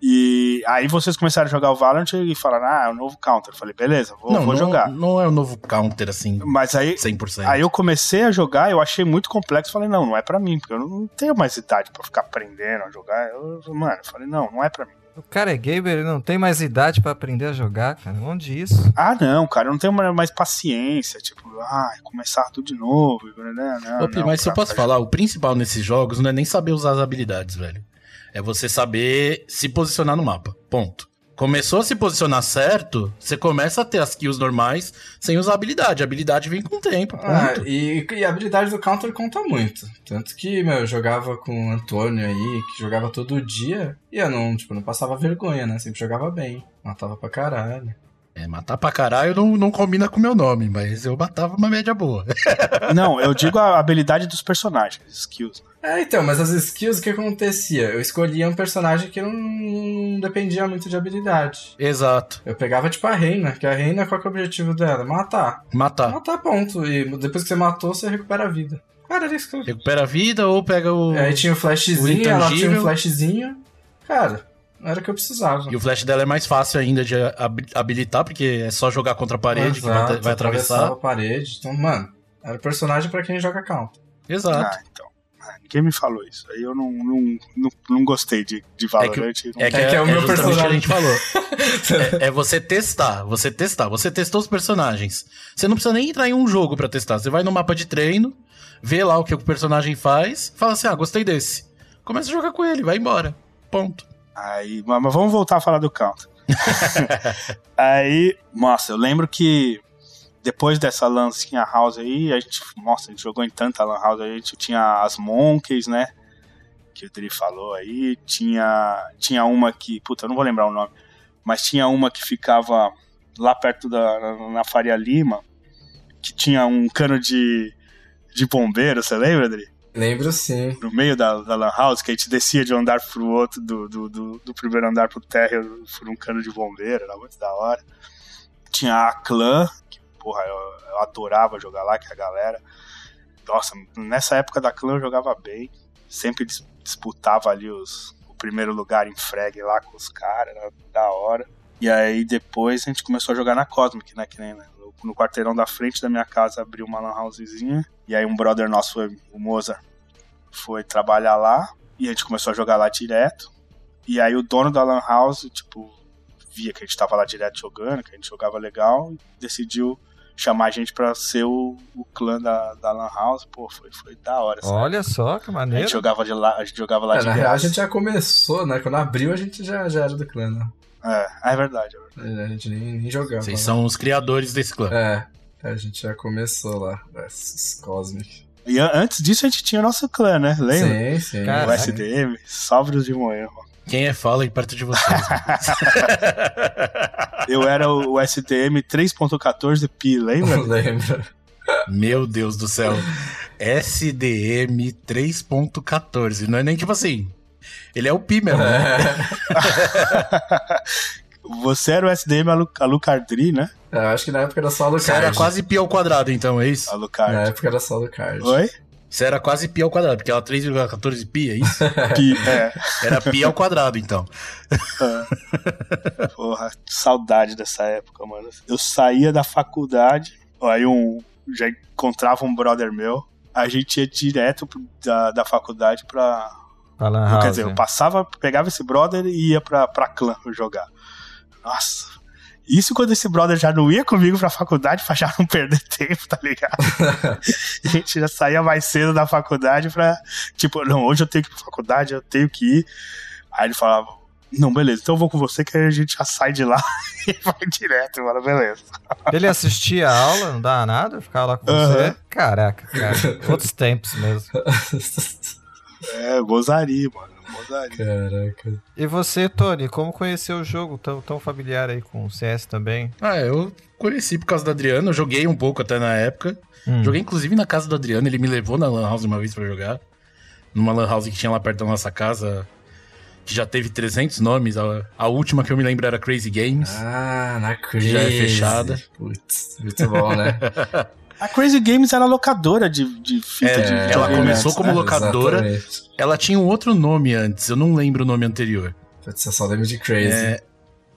E aí vocês começaram a jogar o Valorant e falaram, ah, é o novo counter. Eu falei, beleza, vou, não, vou não, jogar. não é o novo counter assim, Mas aí, 100%. aí eu comecei a jogar, eu achei muito complexo. Falei, não, não é pra mim, porque eu não tenho mais idade pra ficar aprendendo a jogar. Eu, mano, eu falei, não, não é pra mim. O cara é gamer, ele não tem mais idade pra aprender a jogar, cara. Onde isso? Ah, não, cara, eu não tenho mais paciência. Tipo, ah, começar tudo de novo. Né, não, Ô, Pi, não, mas se eu posso falar, o principal nesses jogos não é nem saber usar as habilidades, velho. É você saber se posicionar no mapa. Ponto. Começou a se posicionar certo, você começa a ter as kills normais sem usar habilidade. A habilidade vem com o tempo, Ah, e, e a habilidade do counter conta muito. Tanto que, meu, eu jogava com o Antônio aí, que jogava todo dia, e eu não, tipo, não passava vergonha, né? Sempre jogava bem. Matava pra caralho. É, matar pra caralho não, não combina com o meu nome, mas eu matava uma média boa. Não, eu digo a habilidade dos personagens, skills. É, então, mas as skills, o que acontecia? Eu escolhia um personagem que não, não dependia muito de habilidade. Exato. Eu pegava, tipo, a Reina, que a Reina, qual que é o objetivo dela? Matar. Matar. Matar, ponto. E depois que você matou, você recupera a vida. Cara, era isso que eu... Recupera a vida ou pega o. Aí tinha o o flashzinho, ela tinha um flashzinho. Cara, não era o que eu precisava. E o flash dela é mais fácil ainda de hab- habilitar, porque é só jogar contra a parede que vai, Exato, vai atravessar. a parede. Então, mano, era o personagem pra quem joga counter. Exato. Ah, então. Ninguém me falou isso. Aí eu não, não, não, não gostei de, de Valorant. não- É que É é, que é o meu personagem. que a gente falou. é, é você testar, você testar. Você testou os personagens. Você não precisa nem entrar em um jogo pra testar. Você vai no mapa de treino, vê lá o que o personagem faz, fala assim: ah, gostei desse. Começa a jogar com ele, vai embora. Ponto. Aí, mas vamos voltar a falar do Counter. aí, nossa, eu lembro que depois dessa lancinha house aí, a gente, nossa, a gente jogou em tanta lan house, a gente tinha as Monkeys, né? Que o Dri falou aí, tinha tinha uma que, puta, eu não vou lembrar o nome, mas tinha uma que ficava lá perto da na, na Faria Lima, que tinha um cano de de bombeiro, você lembra, Dri? Lembro sim. no meio da, da Lan House, que a gente descia de um andar pro outro, do, do, do, do primeiro andar pro térreo, por um cano de bombeiro, era muito da hora. Tinha a clã, que, porra, eu, eu adorava jogar lá, que a galera. Nossa, nessa época da clã eu jogava bem, sempre dis- disputava ali os, o primeiro lugar em frag lá com os caras, era da hora. E aí depois a gente começou a jogar na Cosmic, né? Que nem, né? No, quarteirão da frente da minha casa abriu uma lan housezinha. E aí um brother nosso, o Moza, foi trabalhar lá. E a gente começou a jogar lá direto. E aí o dono da lan house, tipo, via que a gente tava lá direto jogando, que a gente jogava legal. E decidiu chamar a gente pra ser o, o clã da, da lan house. Pô, foi, foi da hora. sabe? Olha só que A maneiro. gente jogava, de lá, a gente jogava lá É, na direto. real, a gente já começou, né? Quando abriu, a gente já, já era do clã, né? É, é verdade. É verdade. A gente nem, nem jogava. Vocês né? são os criadores desse clã. É, a gente já começou lá. Esses Cosmic. E an- antes disso a gente tinha o nosso clã, né? Lembra? Sim, sim. O SDM, Sóbrios de Moema. Quem é fala aí perto de vocês. Eu era o SDM 3.14 pi, lembra? Lembra? Meu Deus do céu. SDM 3.14. Não é nem tipo assim. Ele é o pi mesmo. né? Você era o SDM Alu- Alucardri, né? É, eu acho que na época era só do Você era quase pi ao quadrado, então, é isso? Na Alucard. época era só do card. Oi? Você era quase pi ao quadrado, porque ela 3,14 pi, é isso? Pi, é. Era pi ao quadrado, então. Porra, saudade dessa época, mano. Eu saía da faculdade, aí um. Já encontrava um brother meu. A gente ia direto da, da faculdade pra. Pra Lan. Quer dizer, eu passava, pegava esse brother e ia pra, pra clã jogar. Nossa. Isso quando esse brother já não ia comigo pra faculdade pra já não perder tempo, tá ligado? a gente já saía mais cedo da faculdade pra. Tipo, não, hoje eu tenho que ir pra faculdade, eu tenho que ir. Aí ele falava, não, beleza, então eu vou com você que aí a gente já sai de lá e vai direto, mano, beleza. Ele assistia a aula, não dava nada? Ficava lá com Aham. você? Caraca, cara. Outros tempos mesmo. É, gozaria, mano, Caraca. E você, Tony, como conheceu o jogo tão, tão familiar aí com o CS também? Ah, eu conheci por causa do Adriano, eu joguei um pouco até na época. Hum. Joguei inclusive na casa do Adriano, ele me levou na Lan House uma vez pra jogar. Numa Lan House que tinha lá perto da nossa casa, que já teve 300 nomes. A, a última que eu me lembro era Crazy Games. Ah, na Crazy. Já é fechada. Putz, muito bom, né? A Crazy Games era locadora de, de fita É, de ela videogame começou antes, como né? locadora. Exatamente. Ela tinha um outro nome antes, eu não lembro o nome anterior. Eu só lembro de Crazy. É,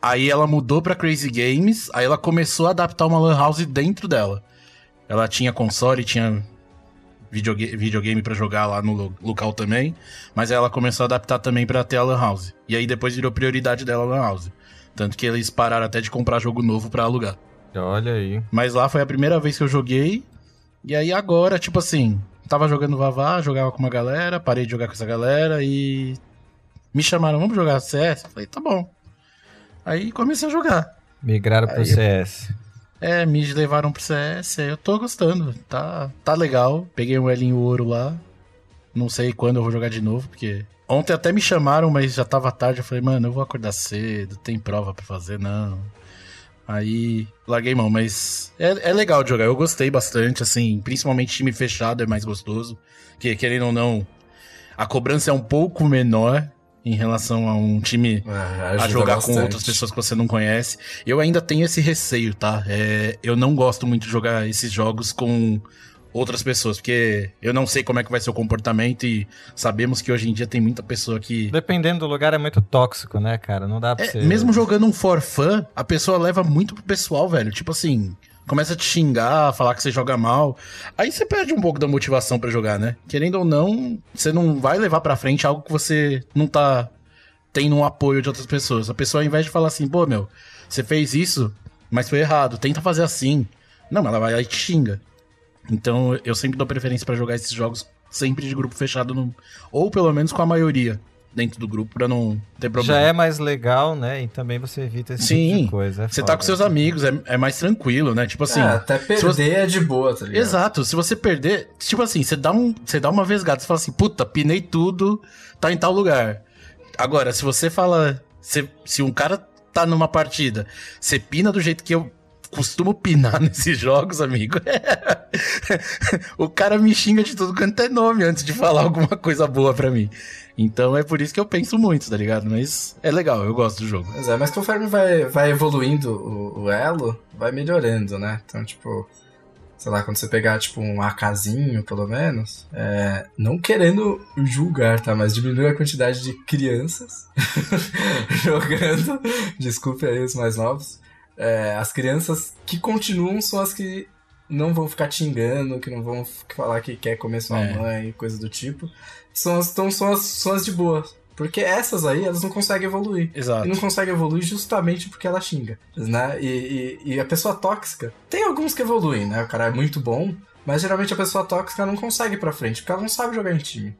aí ela mudou pra Crazy Games, aí ela começou a adaptar uma Lan House dentro dela. Ela tinha console, tinha videoga- videogame pra jogar lá no lo- local também, mas aí ela começou a adaptar também pra ter a Lan House. E aí depois virou prioridade dela a Lan House. Tanto que eles pararam até de comprar jogo novo pra alugar. Olha aí. Mas lá foi a primeira vez que eu joguei. E aí agora, tipo assim, tava jogando Vavá, jogava com uma galera, parei de jogar com essa galera e me chamaram, vamos jogar CS? Eu falei, tá bom. Aí comecei a jogar. Migraram pro Aí- CS. É, me levaram pro CS, eu tô gostando. Tá, tá legal. Peguei um Elinho ouro lá. Não sei quando eu vou jogar de novo, porque. Ontem até me chamaram, mas já tava tarde. Eu falei, mano, eu vou acordar cedo, tem prova pra fazer, não. Aí larguei mão, mas é, é legal de jogar. Eu gostei bastante, assim, principalmente time fechado é mais gostoso. Que querendo ou não, a cobrança é um pouco menor em relação a um time É, a jogar bastante. com outras pessoas que você não conhece. Eu ainda tenho esse receio, tá? É, eu não gosto muito de jogar esses jogos com outras pessoas, porque eu não sei como é que vai ser o comportamento e sabemos que hoje em dia tem muita pessoa que. Dependendo do lugar, é muito tóxico, né, cara? Não dá pra É, você. mesmo jogando um for fun, a pessoa leva muito pro pessoal, velho. Tipo assim, começa a te xingar, falar que você joga mal. Aí você perde um pouco da motivação pra jogar, né? Querendo ou não, você não vai levar pra frente algo que você não tá tendo um apoio de outras pessoas. A pessoa, ao invés de falar assim, pô, meu, você fez isso, mas foi errado, tenta fazer assim. Não, ela vai lá e te xinga. Então eu sempre dou preferência pra jogar esses jogos sempre de grupo fechado, no... ou pelo menos com a maioria dentro do grupo, pra não ter problema. Já é mais legal, né? E também você evita esse Sim, tipo de coisa. é Você tá com seus amigos, é, é mais tranquilo, né? Tipo assim. é, até perder você- é de boa, tá ligado? Exato, se você perder, tipo assim, você dá, um, você dá uma vesgada, você fala assim, puta, pinei tudo, tá em tal lugar. Agora, se você fala, se, se um cara tá numa partida, você pina do jeito que eu costumo pinar nesses jogos, amigo, o cara me xinga de tudo quanto é nome antes de falar alguma coisa boa pra mim. Então é por isso que eu penso muito, tá ligado? Mas é legal, eu gosto do jogo. Mas é, mas conforme vai, vai evoluindo o, o elo, vai melhorando, né? Então, tipo, sei lá, quando você pegar, tipo, um AKzinho, pelo menos, é, não querendo julgar, tá? Mas diminui a quantidade de crianças jogando. Desculpe aí os mais novos. É, as crianças que continuam são as que não vão ficar xingando, que não vão falar que quer comer sua É. mãe, coisa do tipo. São as, então, são, as, são as de boa. Porque essas aí, elas não conseguem evoluir. Exato. E não consegue evoluir justamente porque ela xinga, né? E, e, e a pessoa tóxica, tem alguns que evoluem, né? O cara é muito bom, mas geralmente a pessoa tóxica não consegue ir pra frente, porque ela não sabe jogar em time.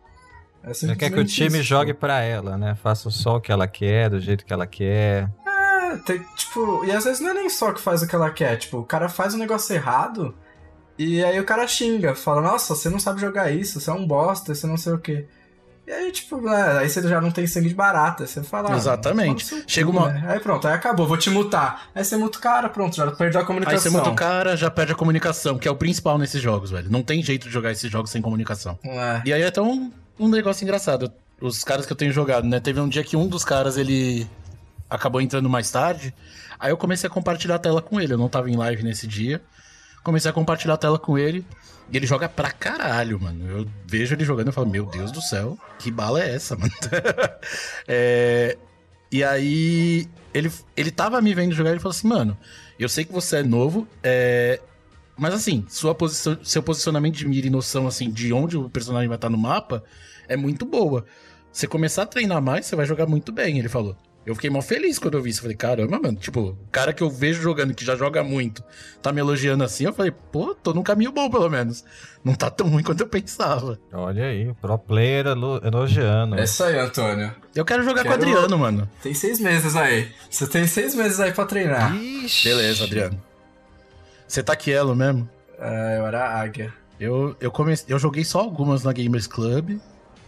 É Ela quer que o time isso. jogue pra ela, né? Faça só o que ela quer, do jeito que ela quer. É, tem, tipo, e às vezes não é nem só que faz o que ela quer, tipo, o cara faz um negócio errado e aí o cara xinga, fala, nossa, você não sabe jogar isso, você é um bosta, você não sei o quê. E aí, tipo, né, aí você já não tem sangue de barata, você fala. ah, Exatamente. Chega uma- né? Aí pronto, aí acabou, vou te mutar. Aí você muta o cara, pronto, já perdeu a comunicação. Aí você muda o cara, já perde a comunicação, que é o principal nesses jogos, velho. Não tem jeito de jogar esses jogos sem comunicação. É. E aí é até um, um negócio engraçado. Os caras que eu tenho jogado, né? Teve um dia que um dos caras, ele acabou entrando mais tarde. Aí eu comecei a compartilhar a tela com ele. Eu não tava em live nesse dia. Comecei a compartilhar a tela com ele. E ele joga pra caralho, mano. Eu vejo ele jogando e falo, meu Deus do céu, que bala é essa, mano? É, E aí, ele, ele tava me vendo jogar e ele falou assim, mano, eu sei que você é novo, é, mas assim, sua posição, seu posicionamento de mira e noção assim, de onde o personagem vai estar no mapa é muito boa. Você começar a treinar mais, você vai jogar muito bem, ele falou. Eu fiquei mó feliz quando eu vi isso. Eu falei, caramba, mano, tipo, o cara que eu vejo jogando, que já joga muito, tá me elogiando assim. Eu falei, pô, tô num caminho bom, pelo menos. Não tá tão ruim quanto eu pensava. Olha aí, pro player elo- elogiando. É isso aí, Antônio. Eu quero jogar com o Quero- Adriano, mano. Tem seis meses aí. Você tem seis meses aí pra treinar. Ixi. Beleza, Adriano. Você tá quielo mesmo? Ah, eu era a águia. Eu, eu, comecei, eu joguei só algumas na Gamers Club,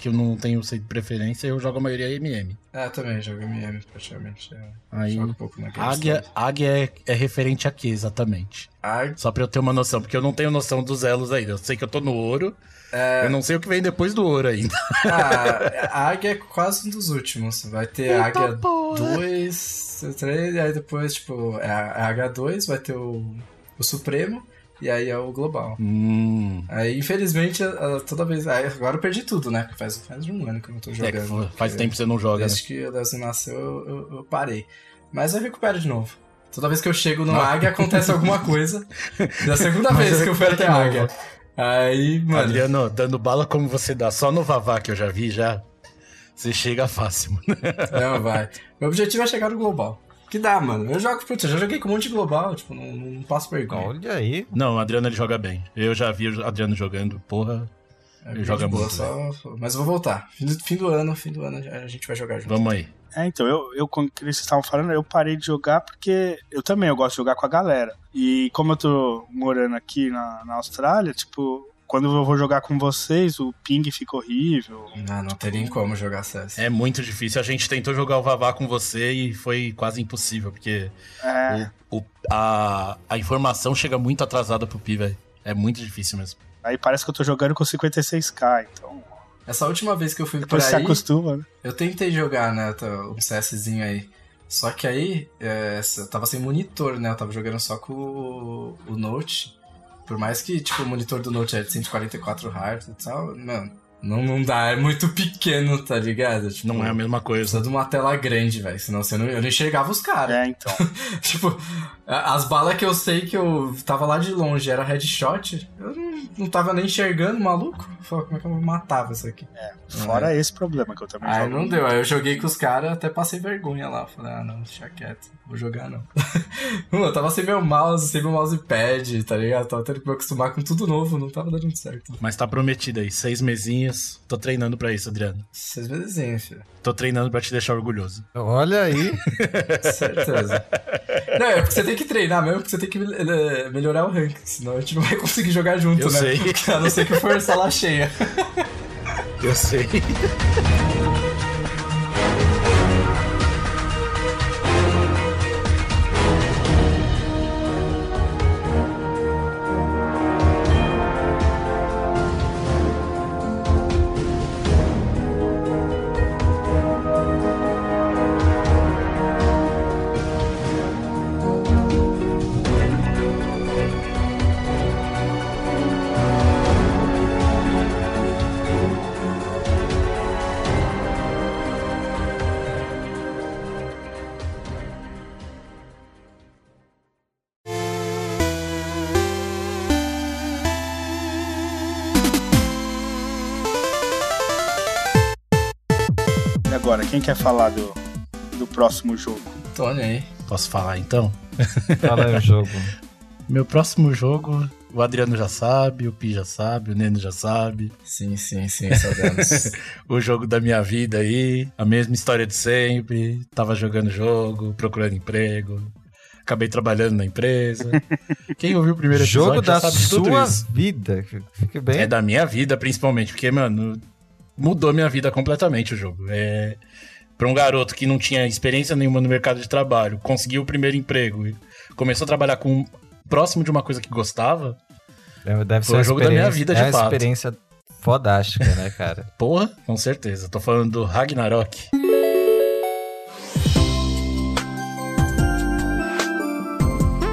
que eu não tenho sei, preferência, eu jogo a maioria MM. Ah, também, jogo MM praticamente. Eu Aí, jogo um pouco na Águia, águia é, é referente a quê, exatamente? Águia. Só pra eu ter uma noção, porque eu não tenho noção dos elos ainda. Eu sei que eu tô no ouro, É, eu não sei o que vem depois do ouro ainda. ah, a águia é quase um dos últimos. Vai ter Eita águia porra. 2, 3, aí depois, tipo, é a a H2, vai ter o, o Supremo, e aí é o Global. Hum, Aí, infelizmente, toda vez. aí, agora eu perdi tudo, né? Faz, faz um ano que eu não tô é, jogando. fa- faz porque tempo que você não joga, né? Desde que o Deus nasceu, eu, eu- eu parei. Mas eu recupero de novo. Toda vez que eu chego no águia, acontece alguma coisa. Da segunda Mas vez que eu fui até águia. Aí, mano. Adriano, dando bala como você dá só no Vavá que eu já vi, já. Você chega fácil, mano. Não, vai. Meu objetivo é chegar no global. Que dá, mano. Eu jogo, putz, eu já joguei com um monte de global, tipo, não, não passo vergonha. Olha aí. Não, o Adriano ele joga bem. Eu já vi o Adriano jogando, porra. É Ele joga boa, muito, só... Mas eu vou voltar. Fim do, fim do ano, fim do ano a gente vai jogar junto. Vamos aí. É, então, eu, eu quando vocês estavam falando, eu parei de jogar porque eu também eu gosto de jogar com a galera. E como eu tô morando aqui na, na Austrália, tipo, quando eu vou jogar com vocês, o ping fica horrível. Não, não tem nem como jogar CS. É muito difícil. A gente tentou jogar o Vavá com você e foi quase impossível, porque É, o, o- a, a informação chega muito atrasada pro Pi, velho. É muito difícil mesmo. aí parece que eu tô jogando com 56k, então Essa última vez que eu fui por depois você aí, acostuma, né? eu tentei jogar, né, tá, um CSzinho aí. Só que aí, é, eu tava sem monitor, né? Eu tava jogando só com o, o Note. Por mais que, tipo, o monitor do Note é de 144 Hz e tal, mano, não, não dá, é muito pequeno, tá ligado? Tipo, Não é a mesma coisa. Precisa de uma tela grande, velho, senão você não, eu não enxergava os caras. É, então. Tipo, as balas que eu sei que eu tava lá de longe era headshot, eu não, não tava nem enxergando, maluco. Falei, como é que eu matava isso aqui? Fora esse problema que eu também Aí jogo. não deu, aí eu joguei com os caras, até passei vergonha lá. Falei, ah, não, deixa quieto, vou jogar não. Mano, eu tava sem meu mouse, sem meu mousepad, tá ligado? Tava tendo que me acostumar com tudo novo, não tava dando certo. Mas tá prometido aí. Seis mesinhas. Tô treinando pra isso, Adriano. Seis meses, filho. Tô treinando pra te deixar orgulhoso. Olha aí. Certeza. não, é porque você tem que treinar mesmo, porque você tem que melhorar o rank, senão a gente não vai conseguir jogar junto, Eu né? sei. A não ser que for sala cheia. Eu sei. agora, quem quer falar do, do próximo jogo? Tony aí. Posso falar então? Fala aí o jogo. Meu próximo jogo, o Adriano já sabe, o Pi já sabe, o Neno já sabe. Sim, sim, sim, sabemos. O jogo da minha vida aí, a mesma história de sempre. Tava jogando jogo, procurando emprego. Acabei trabalhando na empresa. Quem ouviu o primeiro episódio jogo já da sabe de tudo sua isso. vida. Fique bem. É da minha vida, principalmente, porque, mano, mudou minha vida completamente o jogo. É. Pra um garoto que não tinha experiência nenhuma no mercado de trabalho, conseguiu o primeiro emprego e começou a trabalhar com próximo de uma coisa que gostava, É, Deve Foi ser o uma jogo da minha vida, de é uma fato. experiência fodástica, né, cara? porra, com certeza. Tô falando do Ragnarok.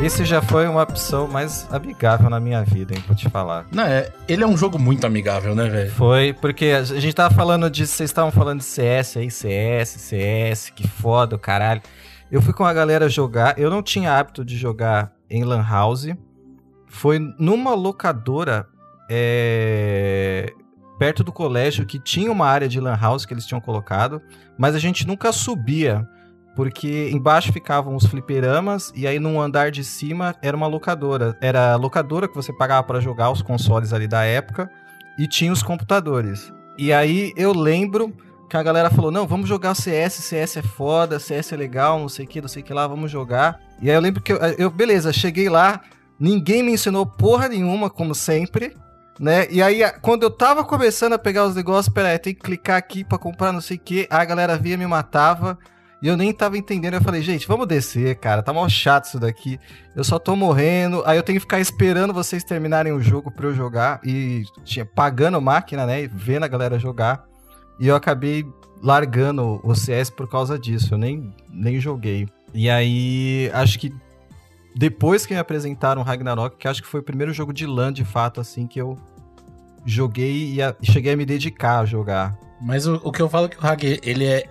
Esse já foi uma opção mais amigável na minha vida, hein, vou te falar. Não, é, ele é um jogo muito amigável, né, velho? Foi porque a gente tava falando de. Vocês estavam falando de CS aí, CS, CS, que foda, o caralho. Eu fui com a galera jogar. Eu não tinha hábito de jogar em Lan House. Foi numa locadora é, perto do colégio que tinha uma área de Lan House que eles tinham colocado. Mas a gente nunca subia. Porque embaixo ficavam os fliperamas e aí num andar de cima era uma locadora. Era a locadora que você pagava pra jogar os consoles ali da época e tinha os computadores. E aí eu lembro que a galera falou: não, vamos jogar CS, CS é foda, CS é legal, não sei o que, não sei o que lá, vamos jogar. E aí eu lembro que eu, eu- beleza, cheguei lá, ninguém me ensinou porra nenhuma, como sempre. Né? E aí, quando eu tava começando a pegar os negócios, peraí, tem que clicar aqui pra comprar não sei o que, a galera via me matava. E eu nem tava entendendo. Eu falei, gente, vamos descer, cara. Tá mó chato isso daqui. Eu só tô morrendo. Aí eu tenho que ficar esperando vocês terminarem o jogo pra eu jogar. E tinha pagando máquina, né? E vendo a galera jogar. E eu acabei largando o CS por causa disso. Eu nem, nem joguei. E aí, acho que depois que me apresentaram Ragnarok, que acho que foi o primeiro jogo de LAN de fato, assim, que eu joguei e a- cheguei a me dedicar a jogar. Mas o, o que eu falo é que o Hag, ele é.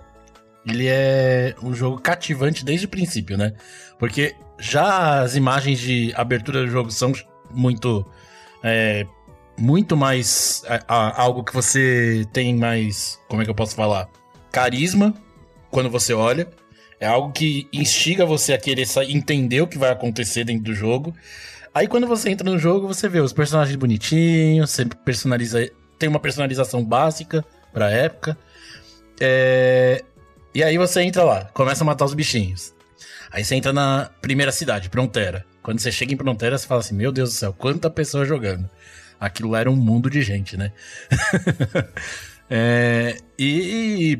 Ele é um jogo cativante desde o princípio, né? Porque já as imagens de abertura do jogo são muito. é, muito mais. é, a- algo que você tem mais. Como é que eu posso falar? Carisma quando você olha. É algo que instiga você a querer entender o que vai acontecer dentro do jogo. Aí quando você entra no jogo, você vê os personagens bonitinhos, você personaliza tem uma personalização básica pra época. É, E aí você entra lá, começa a matar os bichinhos. Aí você entra na primeira cidade, Prontera. Quando você chega em Prontera, você fala assim: Meu Deus do céu, quanta pessoa jogando. Aquilo lá era um mundo de gente, né? É, e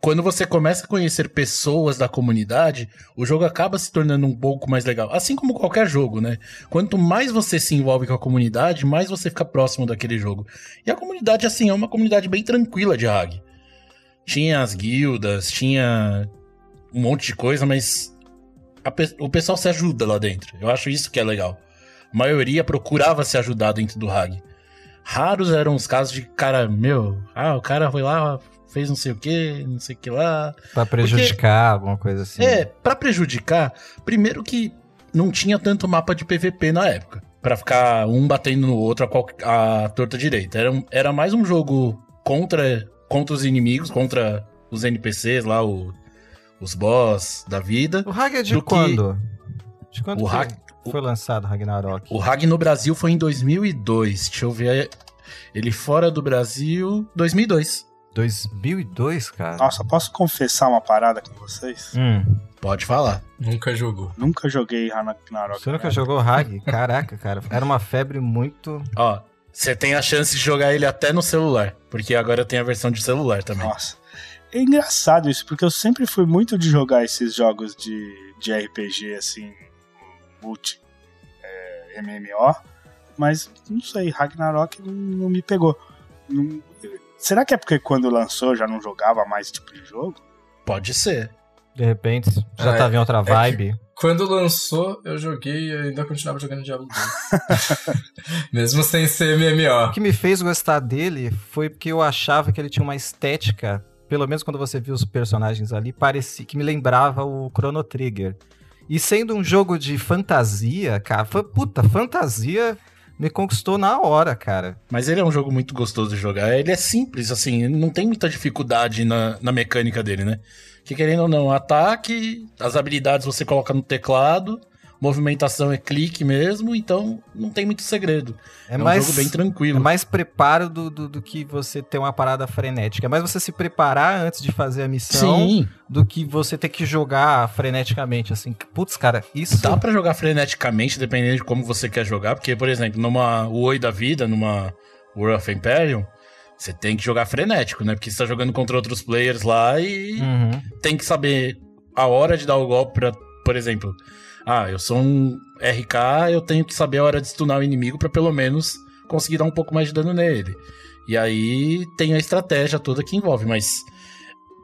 quando você começa a conhecer pessoas da comunidade, o jogo acaba se tornando um pouco mais legal. Assim como qualquer jogo, né? Quanto mais você se envolve com a comunidade, mais você fica próximo daquele jogo. E a comunidade, assim, é uma comunidade bem tranquila de Hag. Tinha as guildas, tinha um monte de coisa, mas pe- o pessoal se ajuda lá dentro. Eu acho isso que é legal. A maioria procurava se ajudar dentro do Hag. Raros eram os casos de cara, meu, ah, o cara foi lá, fez não sei o que, não sei o que lá. Pra prejudicar, alguma coisa assim. É, pra prejudicar, primeiro que não tinha tanto mapa de PVP na época. Pra ficar um batendo no outro a, qual, a torta direita. Era, um- era mais um jogo contra, contra os inimigos, contra os NPCs lá, o- os boss da vida. O Hag é de Do que- quando? De quando O foi lançado Ragnarok? O Hag no Brasil foi em 2002. Deixa eu ver. Ele fora do Brasil, 2002. 2002, cara? Nossa, posso confessar uma parada com vocês? Hum, Pode falar. Nunca jogou. Nunca joguei Ragnarok. você nunca né? jogou Hag? Caraca, cara. Era uma febre muito... Ó, você tem a chance de jogar ele até no celular. Porque agora tem a versão de celular também. Nossa. É engraçado isso, porque eu sempre fui muito de jogar esses jogos de, de RPG, assim, multi, é, MMO, mas não sei, Ragnarok não, não me pegou. Não- será que é porque quando lançou já não jogava mais esse tipo de jogo? Pode ser. De repente, já Ah, tava em outra que- vibe. Quando lançou, eu joguei e ainda continuava jogando Diablo 2. Mesmo sem ser O MMO. que me fez gostar dele foi porque eu achava que ele tinha uma estética, pelo menos quando você viu os personagens ali, parecia que me lembrava o Chrono Trigger. E sendo um jogo de fantasia, cara, fa- puta, fantasia me conquistou na hora, cara. Mas ele é um jogo muito gostoso de jogar. Ele é simples, assim, não tem muita dificuldade na, na mecânica dele, né? Que querendo ou não, ataque, as habilidades você coloca no teclado, movimentação é clique mesmo, então não tem muito segredo. É, É, um mais, jogo bem é tranquilo. mais preparo do, do, do que você ter uma parada frenética. É mais você se preparar antes de fazer a missão Sim, do que você ter que jogar freneticamente, assim. Putz, cara, isso... dá pra jogar freneticamente, dependendo de como você quer jogar, porque, por exemplo, numa Oi da vida, numa World of Imperium, você tem que jogar frenético, né? Porque você tá jogando contra outros players lá e Uhum. tem que saber a hora de dar o golpe pra, por exemplo, ah, eu sou um RK, eu tenho que saber a hora de stunar o inimigo pra pelo menos conseguir dar um pouco mais de dano nele. E aí tem a estratégia toda que envolve, mas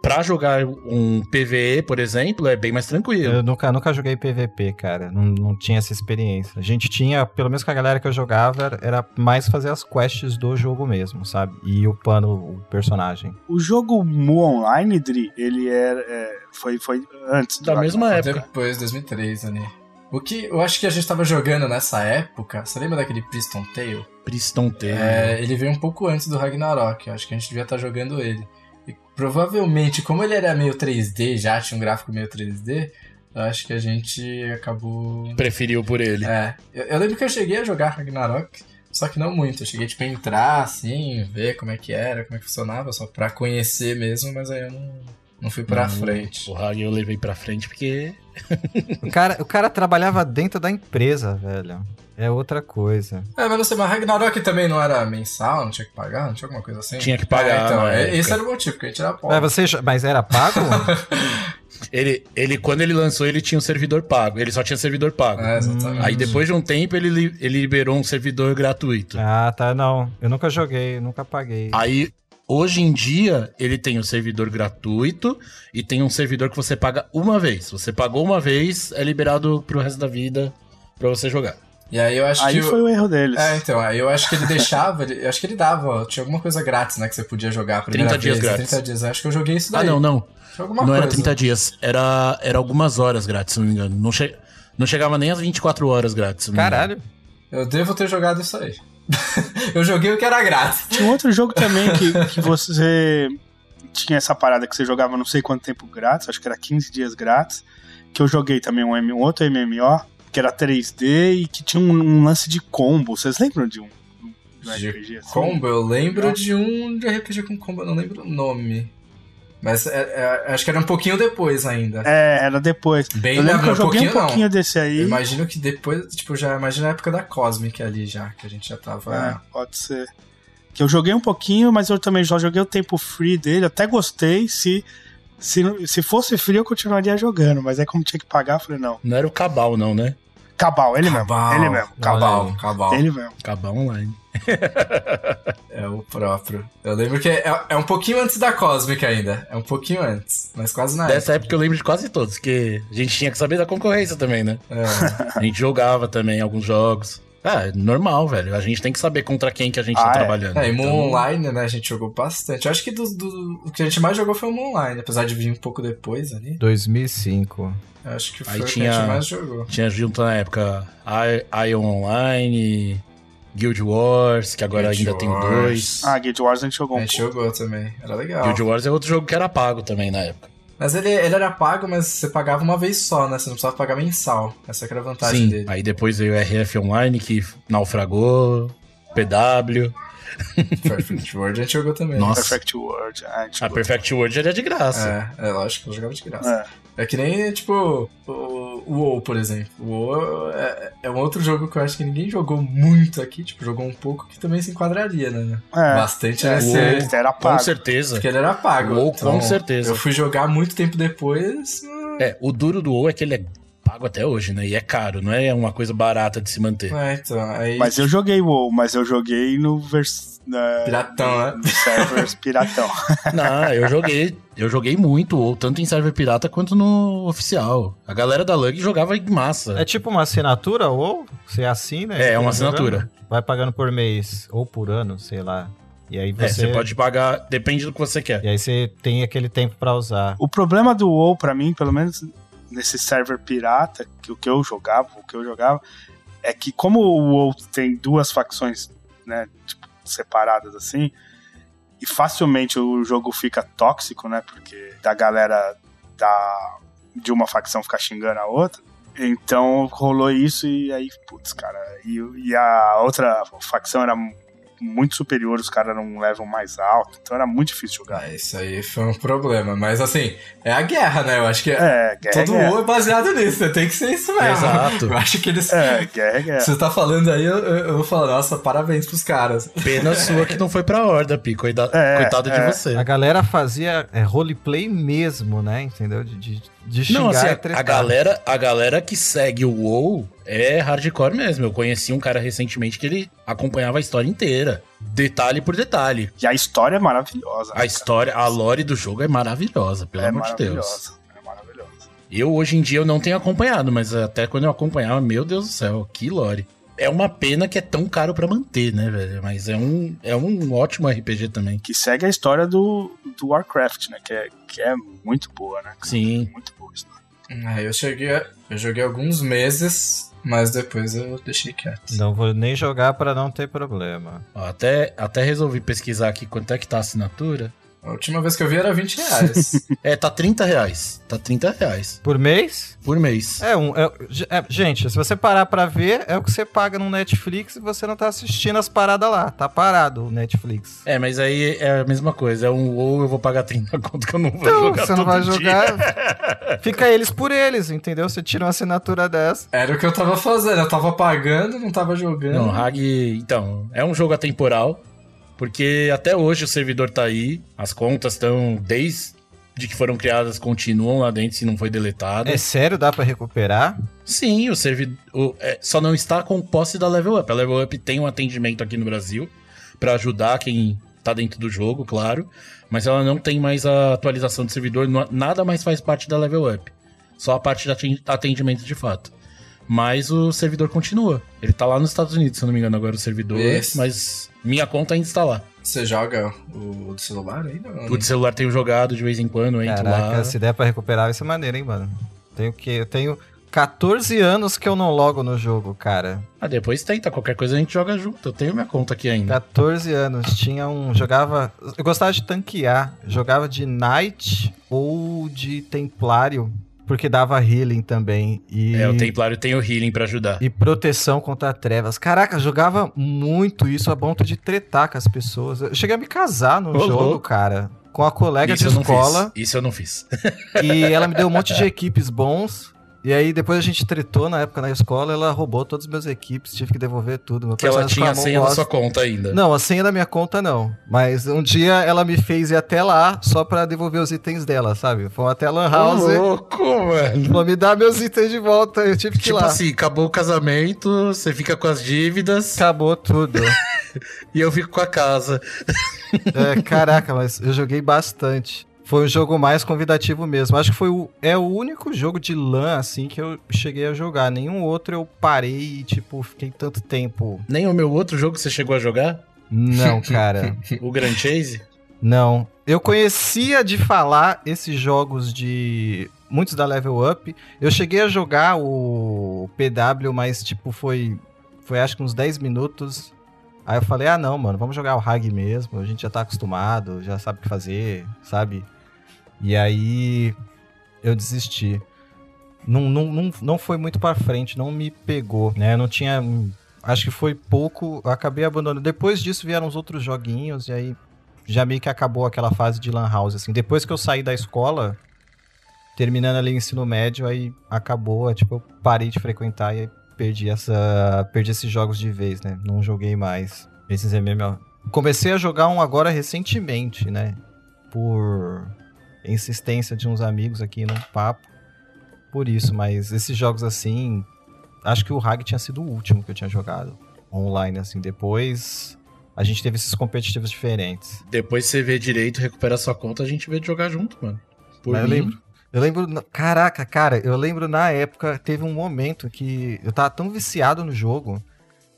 pra jogar um PvE, por exemplo, é bem mais tranquilo. Eu nunca, nunca joguei PVP, cara. Não, não tinha essa experiência. A gente tinha, pelo menos com a galera que eu jogava, era- mais fazer as quests do jogo mesmo, sabe? E upando o personagem. O jogo Mu Online, Dri, ele era, é, foi, foi antes Da mesma época. Depois, 2003, ali. O que eu acho que a gente tava jogando nessa época, você lembra daquele Priston Tale? Priston Tail. É, ele veio um pouco antes do Ragnarok, eu acho que a gente devia estar jogando ele. Provavelmente, como ele era meio 3D, já tinha um gráfico meio 3D, eu acho que a gente acabou. Preferiu por ele. É, eu, eu lembro que eu cheguei a jogar Ragnarok, só que não muito. Eu cheguei tipo a entrar assim, ver como é que era, como é que funcionava, só pra conhecer mesmo, mas aí eu não, não fui pra Não, frente. O Hag eu levei pra frente porque O cara, o cara trabalhava dentro da empresa, velho. É outra coisa. É, mas não sei, mas Ragnarok também não era mensal, não tinha que pagar, não tinha alguma coisa assim? Tinha que pagar É, então, é- esse era o motivo, porque a gente era Mas, pobre. você, já- mas era pago? ele, ele, quando ele lançou, ele tinha um servidor pago. Ele só tinha servidor pago. É, exatamente. Aí depois de um tempo ele, ele liberou um servidor gratuito. ah, tá, não. Eu nunca joguei, nunca paguei. Aí, hoje em dia, ele tem o servidor gratuito e tem um servidor que você paga uma vez. Você pagou uma vez, é liberado pro resto da vida pra você jogar. E aí eu acho Aí que. o- foi o erro deles. É, então, aí eu acho que ele deixava, ele- eu acho que ele dava, tinha alguma coisa grátis, né, que você podia jogar a primeira 30 dias vez, grátis. 30 dias, acho que eu joguei isso Ah, daí. não, não. Alguma não coisa. era 30 dias. Era, era algumas horas grátis, se não me engano. Não, che não chegava nem às 24 horas grátis. se não me engano. Caralho. Eu devo ter jogado isso aí. eu joguei o que era grátis. Tinha um outro jogo também que, que você tinha essa parada que você jogava não sei quanto tempo grátis, acho que era 15 dias grátis, que eu joguei também um, M- um outro MMO, que era 3D e que tinha um, um lance de combo. Vocês lembram de um, De RPG assim? combo, eu lembro de um de RPG com combo, eu não lembro o nome. Mas é- é- acho que era um pouquinho depois ainda. É, era depois. Bem eu lembro que eu joguei um pouquinho não. pouquinho desse aí. Eu imagino que depois, tipo, já imagina a época da Cosmic ali já, que a gente já tava. É, pode ser. Que eu joguei um pouquinho, mas eu também já joguei o tempo free dele, até gostei. Se, se, se fosse free, eu continuaria jogando, mas aí como tinha que pagar, eu falei, não. Não era o Cabal, não, né? Cabal, ele Cabal. mesmo. Ele mesmo. Cabal, aí. Cabal. Ele mesmo. Cabal online. É o próprio. Eu lembro que é, é um pouquinho antes da Cosmic ainda. É um pouquinho antes, mas quase na Dessa época eu lembro de quase todos, porque a gente tinha que saber da concorrência também, né? É. A gente jogava também alguns jogos. É normal, velho. A gente tem que saber contra quem que a gente tá Ah, é. trabalhando. É, e Moon Então, Online, né, a gente jogou bastante. Eu acho que do, do- o que a gente mais jogou foi o Moon Online, apesar de vir um pouco depois ali. 2005. Eu acho que foi Aí o que a gente mais jogou. Tinha junto na época Ion Online, Guild Wars, que agora Guild ainda tem Wars. dois. Ah, Guild Wars a gente jogou A um gente pouco. jogou também, era legal. Guild Wars é outro jogo que era pago também na época. Mas ele, ele era pago, mas você pagava uma vez só, né? Você não precisava pagar mensal. Essa que era a vantagem Sim, dele. aí depois veio o RF Online, que naufragou, PW. Perfect World a gente jogou também. Nossa. Perfect World. Ah, a gente A jogou. Perfect World era de graça. É, é lógico, eu jogava de graça. É. É que nem, tipo, o, o WoW, por exemplo. O WoW é, é um outro jogo que eu acho que ninguém jogou muito aqui, tipo, jogou um pouco que também se enquadraria, né? É. Bastante É, nesse... esse era Com pago. certeza. Porque ele era pago. WoW, com então, certeza. Eu fui jogar muito tempo depois. hum, É, o duro do WoW é que ele é pago até hoje, né? E é caro, não é uma coisa barata de se manter. É, então, aí... Mas eu joguei WoW, mas eu joguei no vers... Piratão, né? no servers piratão. Não, eu joguei, eu joguei muito WoW, tanto em server pirata quanto no oficial. A galera da Lug jogava em massa. É tipo uma assinatura ou você assina? e É, é uma fica jogando? assinatura. Vai pagando por mês ou por ano, sei lá. E aí É, você, você pode pagar, depende do que você quer. E aí você tem aquele tempo pra usar. O problema do WoW, pra mim, pelo menos nesse server pirata, que o que eu jogava, o que eu jogava, é que como o WoW tem duas facções, né, tipo, separadas assim, e facilmente o jogo fica tóxico, né, porque da galera da, de uma facção ficar xingando a outra, então rolou isso e aí, putz, cara, e, e a outra facção era muito superior, os caras não levam mais alto, então era muito difícil jogar. É, isso aí foi um problema. Mas assim, é a guerra, né? Eu acho que É, guerra, todo é WoW é baseado nisso, né? Tem que ser isso mesmo. Exato. Eu acho que eles. É, guerra, é guerra. Você tá falando aí, eu, eu vou falar, nossa, parabéns pros caras. Pena sua que não foi pra horda, Pi. Coida- É, Coitado de é. você. A galera fazia é, roleplay mesmo, né? Entendeu? De, de, de xingar Não, assim, a galera, a galera que segue o WoW é hardcore mesmo. Eu conheci um cara recentemente que ele acompanhava a história inteira, detalhe por detalhe. E a história é maravilhosa. né, A história, a lore do jogo é maravilhosa, pelo é amor de Deus. maravilhosa. É maravilhosa. Eu hoje em dia eu não tenho acompanhado, mas até quando eu acompanhava, meu Deus do céu, que lore. É uma pena que é tão caro pra manter, né, velho? Mas é um, é um ótimo RPG também. Que segue a história do, do Warcraft, né? Que é, que é muito boa, né? Sim. Muito boa a história. Aí eu cheguei. a- Eu joguei alguns meses, mas depois eu deixei quieto. Não vou nem jogar pra não ter problema. Ó, até, até resolvi pesquisar aqui quanto é que tá a assinatura. A última vez que eu vi era 20 reais. É, tá 30 reais. Tá 30 reais Por mês? por mês. É um. é- é- gente, se você parar pra ver, é o que você paga no Netflix e você não tá assistindo as paradas lá. Tá parado o Netflix. É, mas aí é a mesma coisa. É um ou eu vou pagar 30 conto que eu não vou Então, jogar você não todo vai dia. jogar. Fica eles por eles, entendeu? Você tira uma assinatura dessa. Era o que eu tava fazendo. Eu tava pagando, não tava jogando. Não, Hag, então, é um jogo atemporal, porque até hoje o servidor tá aí, as contas estão, desde que foram criadas, continuam lá dentro se não foi deletado. É sério, dá pra recuperar? Sim, o servidor só não está com posse da Level Up. A Level Up tem um atendimento aqui no Brasil pra ajudar quem tá dentro do jogo, claro, mas ela não tem mais a atualização do servidor, nada mais faz parte da Level Up. Só a parte de aten- atendimento de fato. Mas o servidor continua. Ele tá lá nos Estados Unidos, se eu não me engano, agora o servidor, Isso. mas minha conta ainda está lá. Você joga o do celular ainda? O de celular tenho jogado de vez em quando, eu entro Caraca, lá. se der pra recuperar, vai ser maneiro, hein, mano? Tenho que. Eu tenho 14 anos que eu não logo no jogo, cara. Ah, depois tenta, qualquer coisa a gente joga junto. Eu tenho minha conta aqui ainda. 14 anos. Tinha um. Jogava. Eu gostava de tanquear. Jogava de Knight ou de Templário. Porque dava healing também. E... É, o Templário tem o healing para ajudar. E proteção contra trevas. Caraca, jogava muito isso a ponto de tretar com as pessoas. Eu cheguei a me casar no Ô, jogo, cara. Com a colega isso de escola. Isso eu não fiz. e ela me deu um monte de equipes bons. E aí depois a gente tretou na época na escola, ela roubou todas as minhas equipes, tive que devolver tudo. Meu que ela tinha a senha da sua conta ainda. Não, a senha da minha conta não. Mas um dia ela me fez ir até lá só pra devolver os itens dela, sabe? Fomos até a Lan House. Ô, louco, mano. Vou me dar meus itens de volta, eu tive que tipo ir lá. Tipo assim, acabou o casamento, você fica com as dívidas. Acabou tudo. e eu fico com a casa. é, caraca, mas eu joguei bastante. Foi um jogo mais convidativo mesmo. Acho que foi o, é o único jogo de LAN, assim, que eu cheguei a jogar. Nenhum outro eu parei e, tipo, fiquei tanto tempo. Nem o meu outro jogo você chegou a jogar? Não, cara. o Grand Chase? Não. Eu conhecia de falar esses jogos de. Muitos da Level Up. Eu cheguei a jogar o PW, mas, tipo, foi. Foi acho que uns 10 minutos. Aí eu falei, ah não, mano, vamos jogar o Hag mesmo. A gente já tá acostumado, já sabe o que fazer, sabe? E aí eu desisti. Não, não, não, não foi muito para frente, não me pegou, né? Não tinha. Acho que foi pouco, acabei abandonando. Depois disso vieram os outros joguinhos, e aí já meio que acabou aquela fase de Lan House, assim. Depois que eu saí da escola, terminando ali o ensino médio, aí acabou, é, tipo, eu parei de frequentar e perdi essa. Perdi esses jogos de vez, né? Não joguei mais esses MMO. Comecei a jogar um agora recentemente, né? Por insistência de uns amigos aqui no papo. Por isso, mas esses jogos assim. Acho que o Hag tinha sido o último que eu tinha jogado online, assim. Depois a gente teve esses competitivos diferentes. Depois você vê direito, recupera sua conta, a gente vê de jogar junto, mano. Por Mas eu lembro. Eu lembro. Caraca, cara, eu lembro na época, teve um momento que eu tava tão viciado no jogo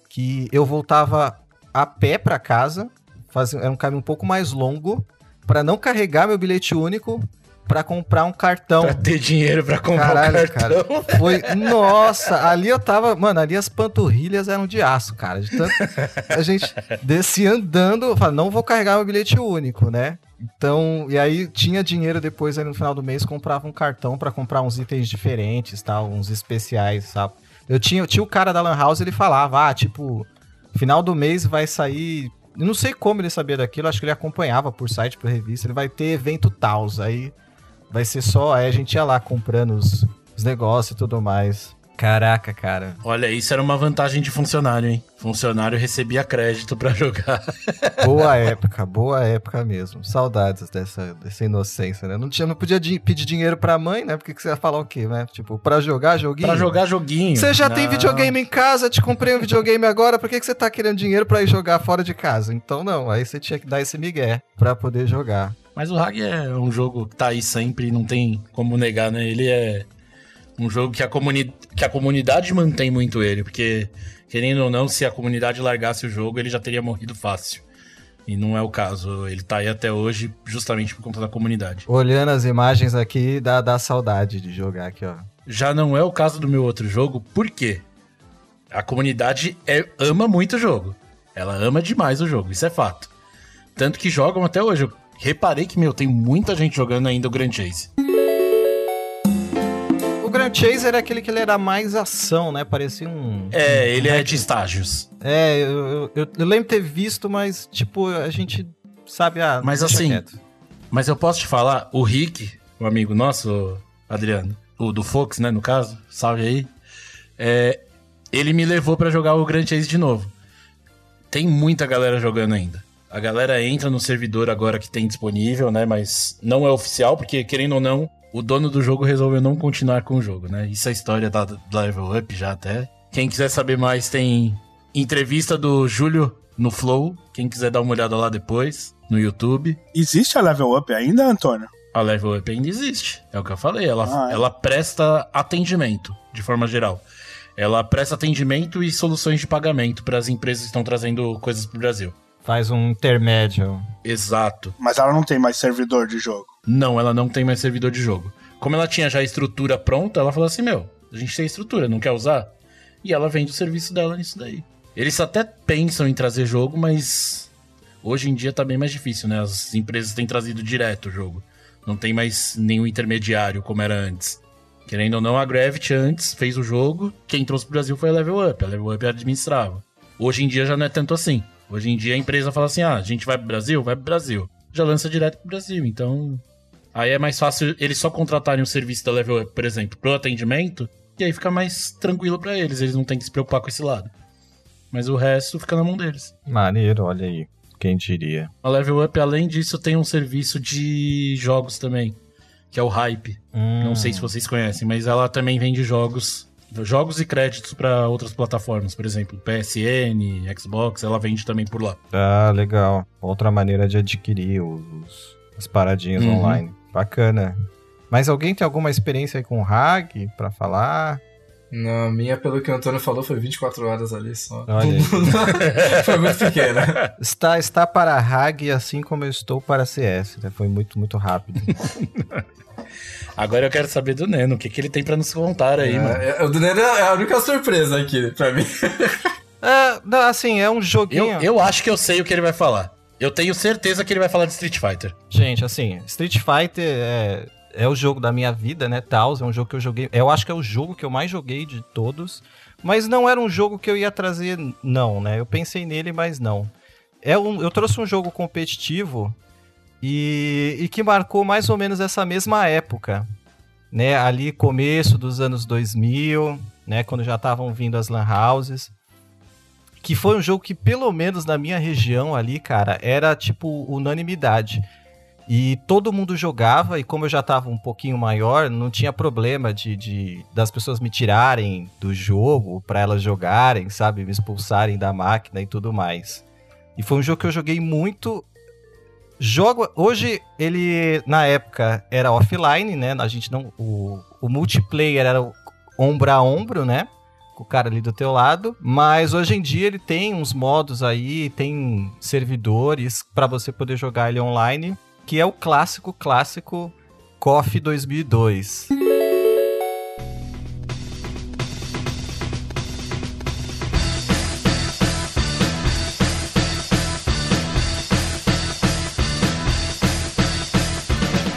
que eu voltava a pé para casa. Fazia, era um caminho um pouco mais longo para não carregar meu bilhete único para comprar um cartão. Pra ter dinheiro para comprar Caralho, um cartão. Cara, foi, nossa, ali eu tava, mano, ali as panturrilhas eram de aço, cara. De tanto, a gente descia andando, eu falei, não vou carregar meu bilhete único, né? Então, e aí tinha dinheiro depois aí no final do mês, comprava um cartão para comprar uns itens diferentes, tal, uns especiais, sabe? Eu tinha, tinha o cara da Lan House, ele falava, ah, tipo, final do mês vai sair eu não sei como ele sabia daquilo, acho que ele acompanhava por site, por revista. Ele vai ter evento Taos, aí vai ser só. Aí a gente ia lá comprando os, os negócios e tudo mais. Caraca, cara. Olha, isso era uma vantagem de funcionário, hein? Funcionário recebia crédito para jogar. boa época, boa época mesmo. Saudades dessa, dessa inocência, né? Não, tinha, não podia di pedir dinheiro pra mãe, né? Porque que você ia falar o quê, né? Tipo, pra jogar joguinho? Pra jogar joguinho. Você já não. tem videogame em casa, te comprei um videogame agora, por que, que você tá querendo dinheiro pra ir jogar fora de casa? Então não, aí você tinha que dar esse migué pra poder jogar. Mas o Hag é um jogo que tá aí sempre, não tem como negar, né? Ele é um jogo que a, comuni que a comunidade mantém muito ele, porque, querendo ou não, se a comunidade largasse o jogo, ele já teria morrido fácil. E não é o caso. Ele tá aí até hoje justamente por conta da comunidade. Olhando as imagens aqui, dá, dá saudade de jogar aqui, ó. Já não é o caso do meu outro jogo, por quê? A comunidade é, ama muito o jogo. Ela ama demais o jogo, isso é fato. Tanto que jogam até hoje. Eu reparei que, meu, tem muita gente jogando ainda o Grand Chase. Grand Chaser é aquele que ele era mais ação, né? Parecia um. É, ele é de estágios. É, eu, eu, eu, eu lembro ter visto, mas, tipo, a gente sabe. Ah, mas assim. Quieto. Mas eu posso te falar, o Rick, o amigo nosso, Adriano, o do Fox, né, no caso, salve aí. É, ele me levou para jogar o Grand Chase de novo. Tem muita galera jogando ainda. A galera entra no servidor agora que tem disponível, né? Mas não é oficial, porque querendo ou não, o dono do jogo resolveu não continuar com o jogo, né? Isso é a história da, da Level Up já até. Quem quiser saber mais, tem entrevista do Júlio no Flow. Quem quiser dar uma olhada lá depois, no YouTube. Existe a Level Up ainda, Antônio? A Level Up ainda existe. É o que eu falei. Ela, ah, é. ela presta atendimento, de forma geral. Ela presta atendimento e soluções de pagamento para as empresas que estão trazendo coisas para o Brasil. Faz um intermédio. Exato. Mas ela não tem mais servidor de jogo. Não, ela não tem mais servidor de jogo. Como ela tinha já a estrutura pronta, ela falou assim: Meu, a gente tem estrutura, não quer usar? E ela vende o serviço dela nisso daí. Eles até pensam em trazer jogo, mas hoje em dia tá bem mais difícil, né? As empresas têm trazido direto o jogo. Não tem mais nenhum intermediário como era antes. Querendo ou não, a Gravity antes fez o jogo, quem trouxe pro Brasil foi a Level Up, a Level Up administrava. Hoje em dia já não é tanto assim. Hoje em dia a empresa fala assim: ah, a gente vai pro Brasil? Vai pro Brasil. Já lança direto pro Brasil. Então. Aí é mais fácil eles só contratarem o serviço da Level Up, por exemplo, pro atendimento, e aí fica mais tranquilo para eles. Eles não têm que se preocupar com esse lado. Mas o resto fica na mão deles. Maneiro, olha aí. Quem diria? A Level Up, além disso, tem um serviço de jogos também, que é o Hype. Hum. Não sei se vocês conhecem, mas ela também vende jogos jogos e créditos para outras plataformas, por exemplo, PSN, Xbox, ela vende também por lá. Ah, legal. Outra maneira de adquirir os, as paradinhas Uhum. online. Bacana. Mas alguém tem alguma experiência aí com RAG pra falar? Não, a minha, pelo que o Antônio falou, foi 24 horas ali só. Foi muito pequena. Está, está para RAG assim como eu estou para CS. né? Foi muito, muito rápido. Agora eu quero saber do Neno, o que, que ele tem para nos contar aí, mano. É, é, o do Nero é a única surpresa aqui pra mim. É, não, assim, é um joguinho. Eu, eu acho que eu sei o que ele vai falar. Eu tenho certeza que ele vai falar de Street Fighter. Gente, assim, Street Fighter é, é o jogo da minha vida, né? Taos é um jogo que eu joguei. Eu acho que é o jogo que eu mais joguei de todos. Mas não era um jogo que eu ia trazer, não, né? Eu pensei nele, mas não. É um, eu trouxe um jogo competitivo e, e que marcou mais ou menos essa mesma época, né? Ali começo dos anos 2000, né? Quando já estavam vindo as lan houses. Que foi um jogo que, pelo menos na minha região ali, cara, era tipo unanimidade. E todo mundo jogava, e como eu já tava um pouquinho maior, não tinha problema de, de das pessoas me tirarem do jogo pra elas jogarem, sabe? Me expulsarem da máquina e tudo mais. E foi um jogo que eu joguei muito. Jogo. Hoje, ele, na época, era offline, né? A gente não. O, o multiplayer era ombro a ombro, né? Com o cara ali do teu lado. Mas hoje em dia ele tem uns modos aí, tem servidores pra você poder jogar ele online. Que é o clássico, clássico KOF 2002.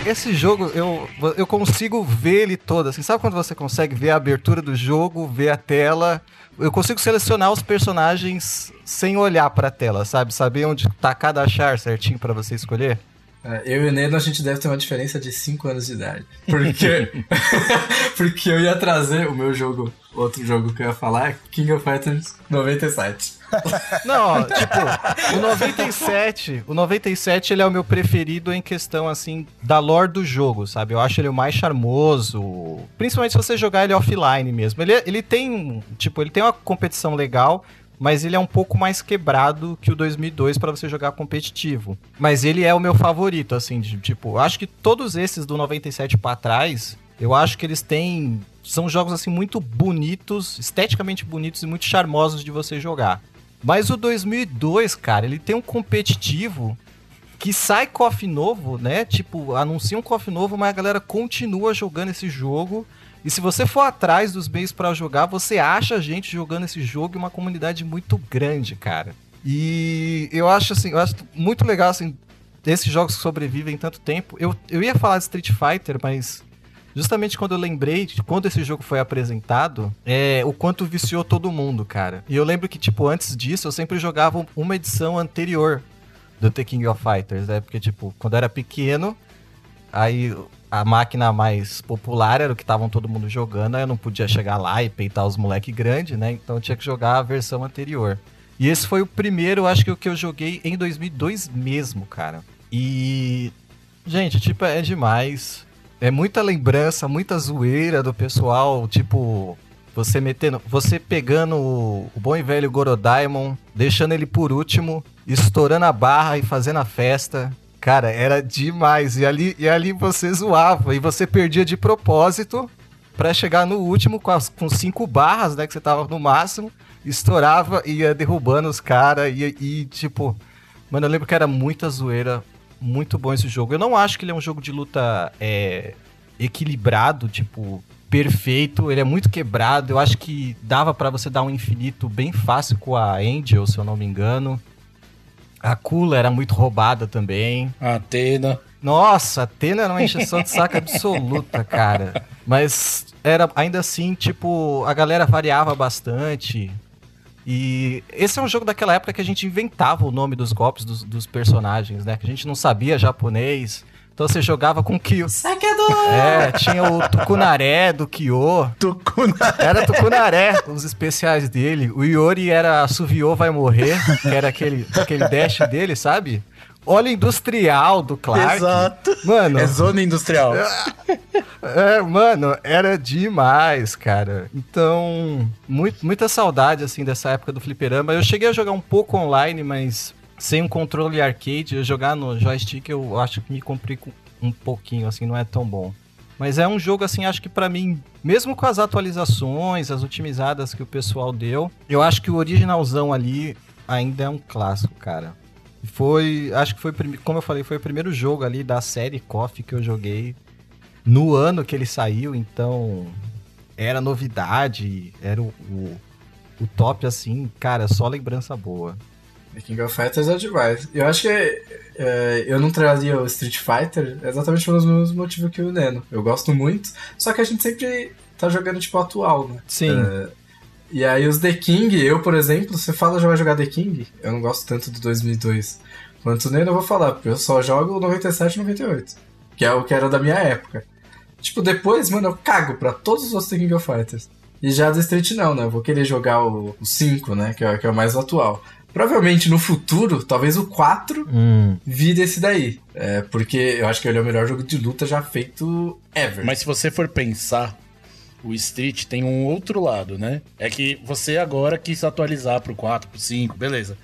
Esse jogo, eu, eu consigo ver ele todo, assim, sabe quando você consegue ver a abertura do jogo, ver a tela? Eu consigo selecionar os personagens sem olhar pra tela, sabe? Saber onde tá cada char certinho pra você escolher? É, Eu e o Neno, a gente deve ter uma diferença de 5 anos de idade. Porque, porque eu ia trazer o meu jogo, outro jogo que eu ia falar, é King of Fighters 97. Não, tipo, o 97, o 97 ele é o meu preferido em questão assim da lore do jogo, sabe? Eu acho ele o mais charmoso, principalmente se você jogar ele offline mesmo. Ele, ele tem, tipo, ele tem uma competição legal, mas ele é um pouco mais quebrado que o 2002 pra você jogar competitivo. Mas ele é o meu favorito, assim, de, tipo, acho que todos esses do 97 pra trás, eu acho que eles têm são jogos assim muito bonitos, esteticamente bonitos e muito charmosos de você jogar. Mas o 2002, cara, ele tem um competitivo que sai KOF novo, né? Tipo, anuncia um KOF novo, mas a galera continua jogando esse jogo. E se você for atrás dos meios pra jogar, você acha gente jogando esse jogo e uma comunidade muito grande, cara. E eu acho assim, eu acho muito legal assim desses jogos que sobrevivem tanto tempo. Eu, eu ia falar de Street Fighter, mas justamente quando eu lembrei de quando esse jogo foi apresentado, é o quanto viciou todo mundo, cara. E eu lembro que, tipo, antes disso, eu sempre jogava uma edição anterior do The King of Fighters, né? Porque, tipo, quando eu era pequeno, aí a máquina mais popular era o que estavam todo mundo jogando, aí eu não podia chegar lá e peitar os moleque grande, né? Então eu tinha que jogar a versão anterior. E esse foi o primeiro, acho que o que eu joguei em 2002 mesmo, cara. E gente, tipo, é demais. É muita lembrança, muita zoeira do pessoal, tipo, você metendo, você pegando o, o bom e velho Gorodaimon, deixando ele por último, estourando a barra e fazendo a festa. Cara, era demais. E ali, e ali você zoava e você perdia de propósito pra chegar no último com, as, com cinco barras, né, que você tava no máximo, estourava e ia derrubando os caras e, e tipo, mano, eu lembro que era muita zoeira, muito bom esse jogo. Eu não acho que ele é um jogo de luta é, equilibrado, tipo, perfeito. Ele é muito quebrado. Eu acho que dava pra você dar um infinito bem fácil com a Angel, se eu não me engano. A Kula era muito roubada também. A Atena. Nossa, a Atena era uma encheção de saco absoluta, cara. Mas era ainda assim, tipo, a galera variava bastante. E esse é um jogo daquela época que a gente inventava o nome dos golpes dos, dos personagens, né? Que a gente não sabia japonês. Então você jogava com Kyo. É, tinha o Tucunaré do Kyo. Tucunaré. Era Tucunaré, os especiais dele. O Iori era Suviô vai morrer, que era aquele, aquele dash dele, sabe? Óleo industrial do Clark. Exato. Mano, É zona industrial. é, mano, era demais, cara. Então, muito, muita saudade, assim, dessa época do fliperama. Eu cheguei a jogar um pouco online, mas sem um controle arcade. Eu jogar no joystick, eu acho que me complico um pouquinho, assim, não é tão bom. Mas é um jogo, assim, acho que pra mim, mesmo com as atualizações, as otimizadas que o pessoal deu, eu acho que o originalzão ali ainda é um clássico, cara. Foi, acho que foi, como eu falei, foi o primeiro jogo ali da série Coffee que eu joguei no ano que ele saiu, então era novidade, era o, o, o top assim, cara, só lembrança boa. The King of Fighters é demais. Eu acho que é, eu não traria o Street Fighter exatamente pelos mesmos motivos que o Neno. Eu gosto muito, só que a gente sempre tá jogando tipo atual, né? Sim. É, e aí os The King, eu, por exemplo, você fala já vai jogar The King, eu não gosto tanto do 2002. Quanto Neno eu vou falar, porque eu só jogo o 97 e 98, que é o que era da minha época. Tipo, depois, mano, eu cago pra todos os outros The King of Fighters. E já do Street não, né? Eu vou querer jogar o, o 5, né? Que é, que é o mais atual. Provavelmente no futuro, talvez o 4 Hum, vire esse daí. É, porque eu acho que ele é o melhor jogo de luta já feito ever. Mas se você for pensar, o Street tem um outro lado, né? É que você agora quis atualizar pro 4, pro 5, beleza.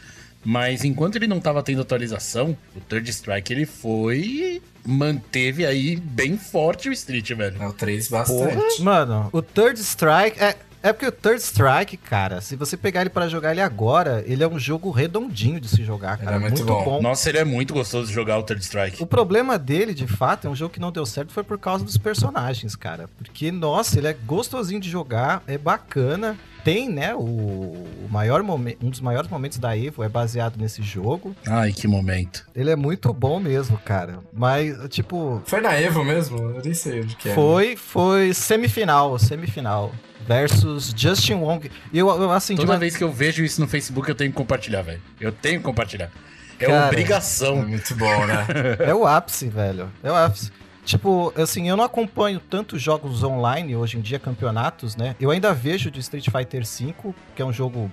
Mas enquanto ele não tava tendo atualização, o Third Strike ele foi. manteve aí bem forte o Street, velho. É o 3 bastante. mano, o Third Strike é é porque o Third Strike, cara, se você pegar ele pra jogar ele agora, ele é um jogo redondinho de se jogar, Ele cara, é muito bom. Nossa, ele é muito gostoso de jogar o Third Strike. O problema dele, de fato, é um jogo que não deu certo, foi por causa dos personagens, cara. Porque, nossa, ele é gostosinho de jogar, é bacana. Tem, né, o, maior momento, um dos maiores momentos da Evo é baseado nesse jogo. Ai, que momento. Ele é muito bom mesmo, cara. Mas, tipo, Foi na Evo mesmo? Eu nem sei onde que é. foi, foi semifinal, semifinal. Versus Justin Wong. E eu, eu, assim, Toda uma... vez que eu vejo isso no Facebook, eu tenho que compartilhar, velho. Eu tenho que compartilhar. É Cara, É obrigação. muito bom, né? É o ápice, velho. É o ápice. Tipo, assim, eu não acompanho tantos jogos online hoje em dia, campeonatos, né? Eu ainda vejo de Street Fighter V, que é um jogo,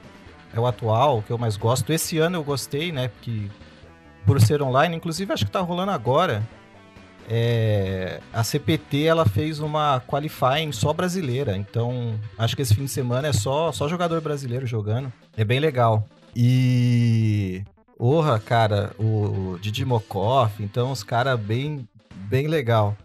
é o atual, que eu mais gosto. Esse ano eu gostei, né? Porque por ser online, inclusive acho que tá rolando agora. É, a CPT ela fez uma qualifying só brasileira, então acho que esse fim de semana é só, só jogador brasileiro jogando. É bem legal. E Orra, cara, o, Didi Mokov, então os caras bem, bem legal.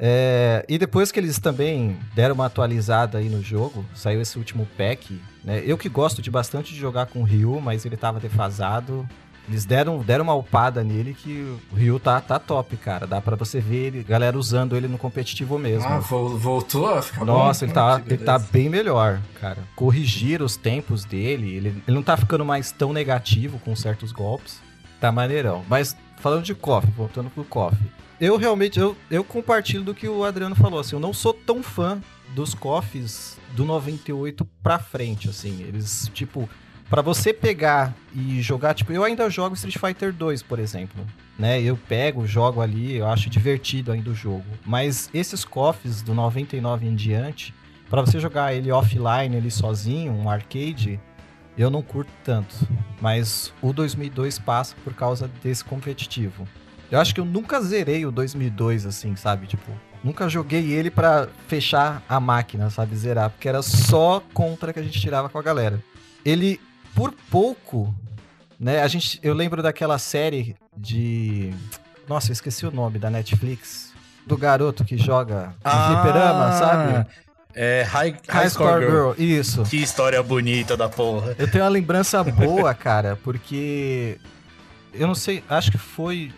É, e depois que eles também deram uma atualizada aí no jogo, saiu esse último pack, né? Eu que gosto de bastante de jogar com o Ryu, mas ele tava defasado. Eles deram, deram uma upada nele que o Ryu tá, tá top, cara. Dá pra você ver ele, galera usando ele no competitivo mesmo. Ah, vol- voltou a ficar bom? Nossa, ele tá, Ah, ele tá bem melhor, cara. Corrigiram os tempos dele, ele, ele não tá ficando mais tão negativo com certos golpes. Tá maneirão. Mas falando de KOF, voltando pro KOF. Eu realmente, eu, eu compartilho do que o Adriano falou, assim, eu não sou tão fã dos KOFs do 98 pra frente, assim. Eles, tipo, Pra você pegar e jogar, tipo, eu ainda jogo Street Fighter 2, por exemplo, né? Eu pego, jogo ali, eu acho divertido ainda o jogo. Mas esses KOFs do 99 em diante, pra você jogar ele offline, ele sozinho, um arcade, eu não curto tanto. Mas o 2002 passa por causa desse competitivo. Eu acho que eu nunca zerei o 2002 assim, sabe? Tipo, nunca joguei ele pra fechar a máquina, sabe? Zerar, porque era só contra que a gente tirava com a galera. Ele por pouco, né? A gente, eu lembro daquela série de, nossa, eu esqueci o nome da Netflix, do garoto que joga de fliperama, sabe? É High, Ah, High Score Girl. Isso. Que história bonita da porra. Eu tenho uma lembrança boa, cara, porque eu não sei, acho que foi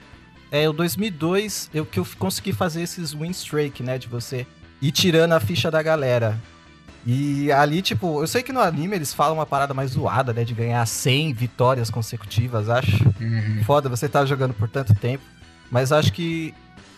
é o 2002 eu que eu consegui fazer esses win streak, né, de você ir tirando a ficha da galera. E ali, tipo, eu sei que no anime eles falam uma parada mais zoada, né? De ganhar 100 vitórias consecutivas, acho. Uhum. Foda, você tá jogando por tanto tempo. Mas acho que,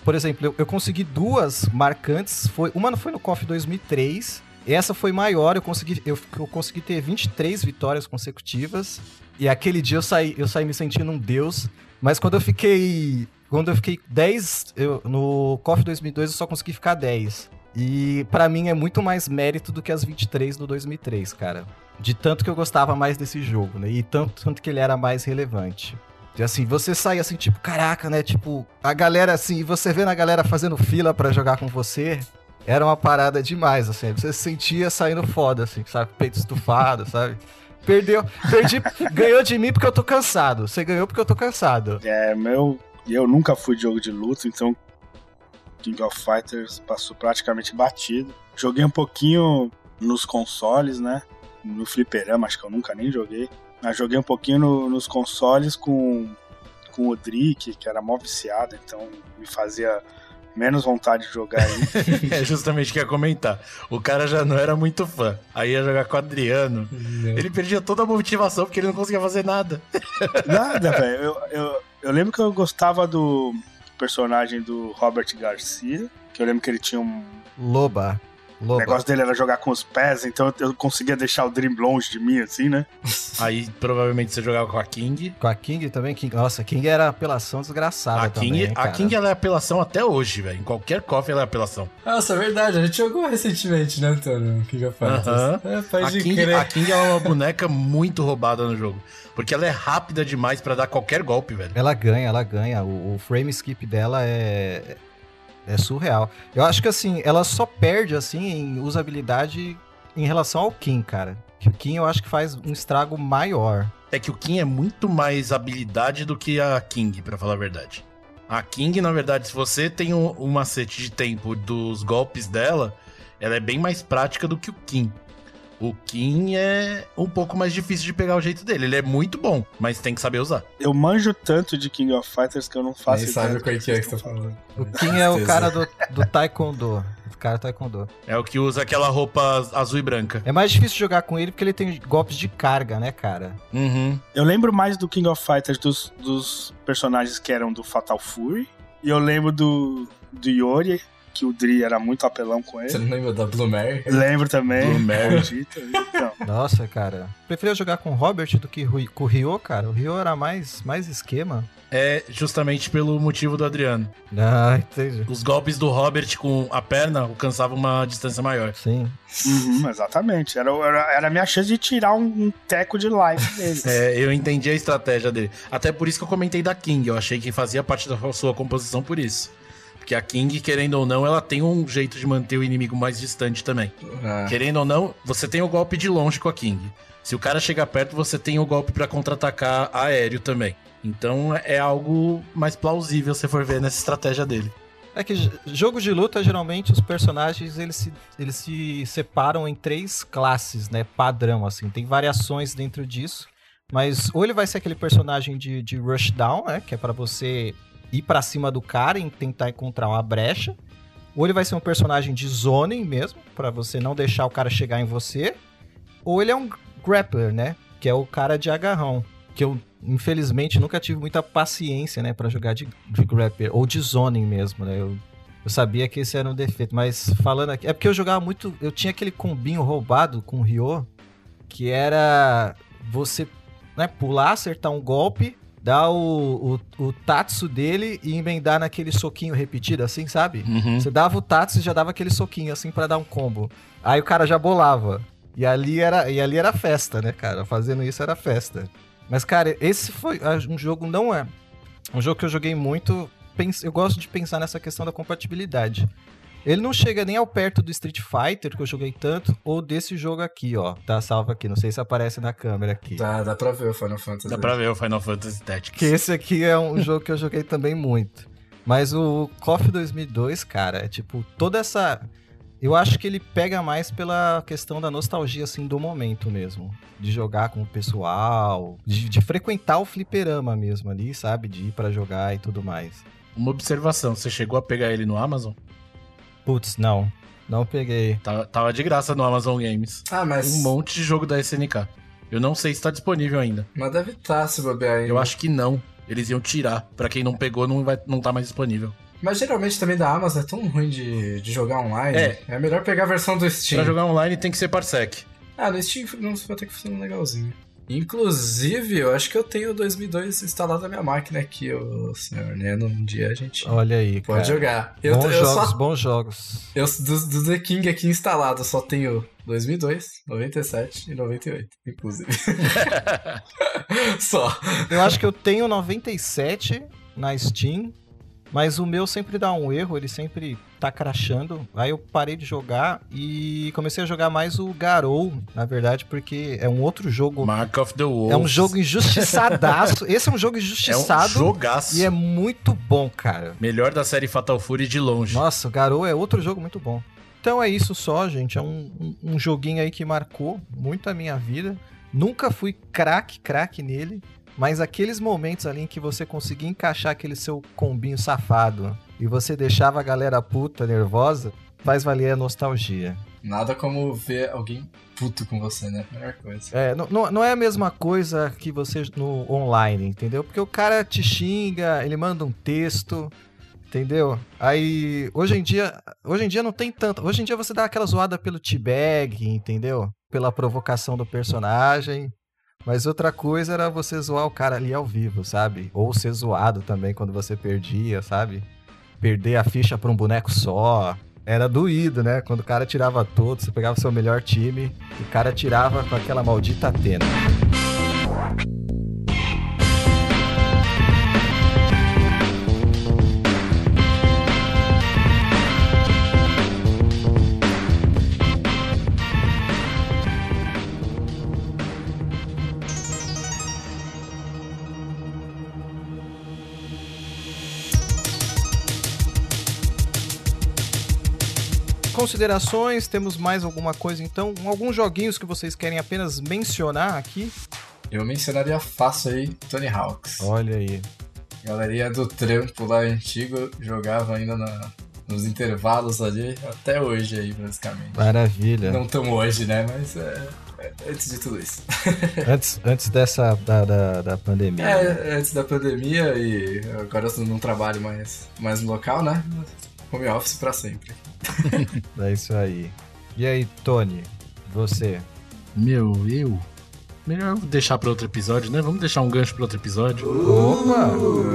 por exemplo, eu, eu consegui duas marcantes. Foi, uma foi no KOF 2003. Essa foi maior, eu consegui, eu, eu consegui ter 23 vitórias consecutivas. E aquele dia eu saí, eu saí me sentindo um deus. Mas quando eu fiquei. Quando eu fiquei 10. Eu, no KOF 2002 eu só consegui ficar 10. E para mim é muito mais mérito do que as 23 do 2003, cara. De tanto que eu gostava mais desse jogo, né? E tanto, tanto que ele era mais relevante. E assim, você sai assim, tipo, caraca, né? Tipo, a galera assim, você vendo a galera fazendo fila para jogar com você, era uma parada demais, assim. Você se sentia saindo foda, assim, sabe? Peito estufado, sabe? Perdeu, perdi, ganhou de mim porque eu tô cansado. Você ganhou porque eu tô cansado. É, meu. Eu nunca fui de jogo de luta, então King of Fighters passou praticamente batido. Joguei um pouquinho nos consoles, né? No fliperama, acho que eu nunca nem joguei. Mas joguei um pouquinho no, nos consoles com, com o Drick, que era mó viciado, então me fazia menos vontade de jogar aí. é justamente o que ia comentar. O cara já não era muito fã. Aí ia jogar com o Adriano. Não. Ele perdia toda a motivação porque ele não conseguia fazer nada. Nada, velho. Eu, eu, eu lembro que eu gostava do personagem do Robert Garcia, que eu lembro que ele tinha um. Loba. Loba. O negócio dele era jogar com os pés, então eu conseguia deixar o Dream longe de mim, assim, né? Aí provavelmente você jogava com a King. Com a King também? King... Nossa, a King era apelação desgraçada a King, também, A King ela é apelação até hoje, velho. Em qualquer cofre ela é apelação. Nossa, é verdade. A gente jogou recentemente, né, Antônio? King of Fighters. Uh -huh. é, a, King, a King é uma boneca muito roubada no jogo. Porque ela é rápida demais para dar qualquer golpe, velho. Ela ganha, ela ganha. O, o frame skip dela é é surreal. Eu acho que assim, ela só perde assim em usabilidade em relação ao Kim, cara. Que o Kim eu acho que faz um estrago maior. É que o Kim é muito mais habilidade do que a King, para falar a verdade. A King, na verdade, se você tem um, um macete de tempo dos golpes dela, ela é bem mais prática do que o Kim. O Kim é um pouco mais difícil de pegar o jeito dele. Ele é muito bom, mas tem que saber usar. Eu manjo tanto de King of Fighters que eu não faço Nem sabe o que é que você tá falando. O Kim é o cara do, do Taekwondo. O cara do Taekwondo. É o que usa aquela roupa azul e branca. É mais difícil jogar com ele porque ele tem golpes de carga, né, cara? Uhum. Eu lembro mais do King of Fighters dos, dos personagens que eram do Fatal Fury. E eu lembro do, do Yori, que o Dri era muito apelão com ele. Você não lembra da Blue Mary? Lembro também. Blue Mary. Então. Nossa, cara. Preferia jogar com o Robert do que com o Ryo, cara. O Ryo era mais, mais esquema. É justamente pelo motivo do Adriano. Ah, entendi. Os golpes do Robert com a perna alcançavam uma distância maior. Sim. Uhum, exatamente. Era, era, era a minha chance de tirar um, um teco de life dele. é, eu entendi a estratégia dele. Até por isso que eu comentei da King. Eu achei que fazia parte da sua composição por isso. Porque a King, querendo ou não, ela tem um jeito de manter o inimigo mais distante também. Ah. Querendo ou não, você tem o golpe de longe com a King. Se o cara chegar perto, você tem o golpe para contra-atacar aéreo também. Então é algo mais plausível se for ver nessa estratégia dele. É que jogos de luta, geralmente, os personagens eles se, eles se separam em três classes, né? Padrão, assim. Tem variações dentro disso. Mas ou ele vai ser aquele personagem de, de rushdown, né? Que é para você ir para cima do cara e tentar encontrar uma brecha. Ou ele vai ser um personagem de zoning mesmo, para você não deixar o cara chegar em você. Ou ele é um grappler, né? Que é o cara de agarrão. Que eu, infelizmente, nunca tive muita paciência, né? para jogar de, de grappler. Ou de zoning mesmo, né? Eu, eu sabia que esse era um defeito. Mas falando aqui... É porque eu jogava muito... Eu tinha aquele combinho roubado com o Ryo. Que era você né, pular, acertar um golpe dar o, o, o tatsu dele e emendar naquele soquinho repetido, assim, sabe? Uhum. Você dava o tatsu e já dava aquele soquinho, assim, para dar um combo. Aí o cara já bolava. E ali era, e ali era festa, né, cara? Fazendo isso era festa. Mas, cara, esse foi um jogo, não é. Um jogo que eu joguei muito. Eu gosto de pensar nessa questão da compatibilidade. Ele não chega nem ao perto do Street Fighter, que eu joguei tanto, ou desse jogo aqui, ó. Tá salvo aqui, não sei se aparece na câmera aqui. Dá, dá pra ver o Final Fantasy. Dá pra ver o Final Fantasy Tactics. Que esse aqui é um jogo que eu joguei também muito. Mas o KOF 2002, cara, é tipo, toda essa... Eu acho que ele pega mais pela questão da nostalgia, assim, do momento mesmo. De jogar com o pessoal, de, de frequentar o fliperama mesmo ali, sabe? De ir para jogar e tudo mais. Uma observação, você chegou a pegar ele no Amazon? Putz, não. Não peguei. Tava, tava de graça no Amazon Games. Ah, mas. Um monte de jogo da SNK. Eu não sei se tá disponível ainda. Mas deve estar tá, se bobear ainda. Eu acho que não. Eles iam tirar. Pra quem não pegou, não, vai, não tá mais disponível. Mas geralmente também da Amazon é tão ruim de, de jogar online. É. É melhor pegar a versão do Steam. Pra jogar online tem que ser Parsec. Ah, no Steam não vai ter que funcionar legalzinho. Inclusive, eu acho que eu tenho o 2002 instalado na minha máquina aqui, o senhor Neno. Um dia a gente Olha aí, pode cara. jogar. Eu, bons eu jogos, só, bons jogos. eu, do, do The King aqui instalado, eu só tenho 2002, 97 e 98, inclusive. só. Eu acho que eu tenho 97 na Steam, mas o meu sempre dá um erro, ele sempre tá crashando. Aí eu parei de jogar e comecei a jogar mais o Garou, na verdade, porque é um outro jogo. Mark of the Wolves. É um jogo injustiçadaço. Esse é um jogo É um injustiçado jogaço. e é muito bom, cara. Melhor da série Fatal Fury de longe. Nossa, o Garou é outro jogo muito bom. Então é isso só, gente. É um, um, um joguinho aí que marcou muito a minha vida. Nunca fui craque, craque nele. Mas aqueles momentos ali em que você conseguia encaixar aquele seu combinho safado e você deixava a galera puta, nervosa, faz valer a nostalgia. Nada como ver alguém puto com você, né? Melhor coisa. É, não, não- não é a mesma coisa que você no online, entendeu? Porque o cara te xinga, ele manda um texto, entendeu? Aí, hoje em dia, hoje em dia não tem tanto. Hoje em dia você dá aquela zoada pelo T-Bag, entendeu? Pela provocação do personagem. Mas outra coisa era você zoar o cara ali ao vivo, sabe? Ou ser zoado também quando você perdia, sabe? Perder a ficha pra um boneco só. Era doído, né? Quando o cara tirava todo, você pegava seu melhor time, o cara tirava com aquela maldita Atena. Considerações, temos mais alguma coisa então? Alguns joguinhos que vocês querem apenas mencionar aqui? Eu mencionaria fácil aí Tony Hawks. Olha aí. Galerinha do trampo lá antigo jogava ainda na- nos intervalos ali, até hoje aí, basicamente. Maravilha. Não tão hoje, né? Mas é, é antes de tudo isso. Antes, antes dessa da, da, da pandemia. né? É, antes da pandemia e agora eu não trabalho mais, mais no local, né? Home office pra sempre. É isso aí. E aí, Tony, você? Meu, eu. Melhor deixar pra outro episódio, né? Vamos deixar um gancho pra outro episódio. Opa!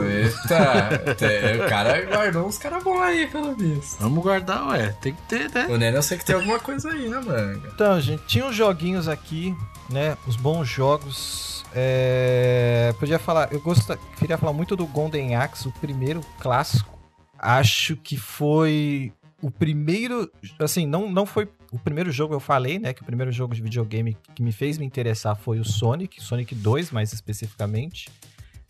Eita, o cara guardou uns caras bons aí, pelo visto. Vamos guardar, ué. Tem que ter, né? O Neno eu sei que tem alguma coisa aí na manga. Então, gente, tinha uns joguinhos aqui, né? Os bons jogos. É... Podia falar, eu gosto, queria falar muito do Golden Axe, o primeiro clássico. Acho que foi o primeiro, assim, não, não foi o primeiro jogo eu falei, né, que o primeiro jogo de videogame que me fez me interessar foi o Sonic, Sonic 2 mais especificamente.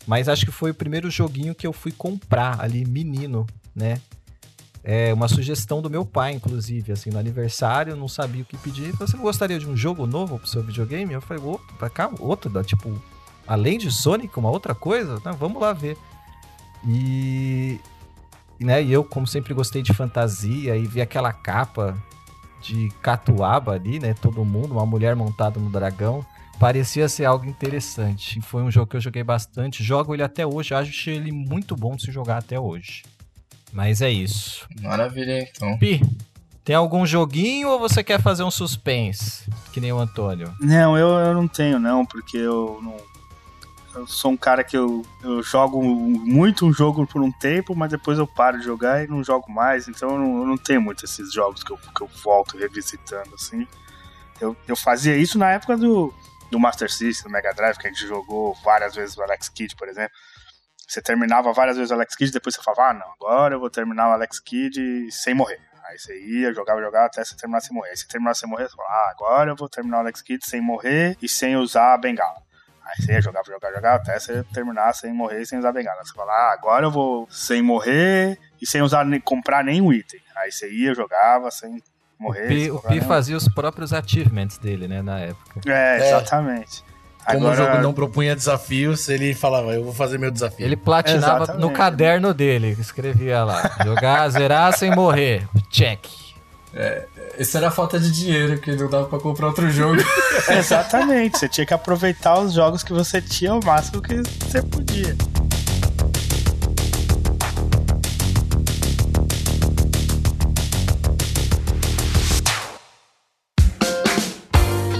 Mas acho que foi o primeiro joguinho que eu fui comprar ali menino, né? É uma sugestão do meu pai, inclusive, assim, no aniversário, eu não sabia o que pedir. Você não gostaria de um jogo novo pro seu videogame? Eu falei, opa, pra cá, outro, da, tipo, além de Sonic, uma outra coisa? Não, vamos lá ver. E, né, e eu, como sempre gostei de fantasia, e vi aquela capa de catuaba ali, né, todo mundo, uma mulher montada no dragão, parecia ser algo interessante. E foi um jogo que eu joguei bastante, jogo ele até hoje, acho ele muito bom de se jogar até hoje. Mas é isso. Maravilha, então. Pi, tem algum joguinho ou você quer fazer um suspense? Que nem o Antônio. Não, eu, eu não tenho, não, porque eu não. Eu sou um cara que eu, eu jogo muito um jogo por um tempo, mas depois eu paro de jogar e não jogo mais. Então eu não, eu não tenho muito esses jogos que eu, que eu volto revisitando, assim. Eu, eu fazia isso na época do, do Master System, do Mega Drive, que a gente jogou várias vezes o Alex Kidd, por exemplo. Você terminava várias vezes o Alex Kidd, depois você falava, ah, não, agora eu vou terminar o Alex Kidd sem morrer. Aí você ia, jogava, jogava até você terminar sem morrer. Aí você terminar sem morrer, você falava, ah, agora eu vou terminar o Alex Kidd sem morrer e sem usar a bengala. Aí você ia, jogava, jogava, jogava até você terminar sem morrer e sem usar a bengala. Você fala, ah, agora eu vou sem morrer e sem usar, nem, comprar nenhum item. Aí você ia, jogava sem morrer. O Pi, sem o Pi fazia os próprios achievements dele, né, na época. É, É. exatamente. Como Agora, o jogo não propunha desafios, ele falava, eu vou fazer meu desafio. Ele platinava Exatamente. no caderno dele, escrevia lá. Jogar, zerar sem morrer. Check. É, isso era falta de dinheiro, que não dava pra comprar outro jogo. Exatamente, você tinha que aproveitar os jogos que você tinha o máximo que você podia.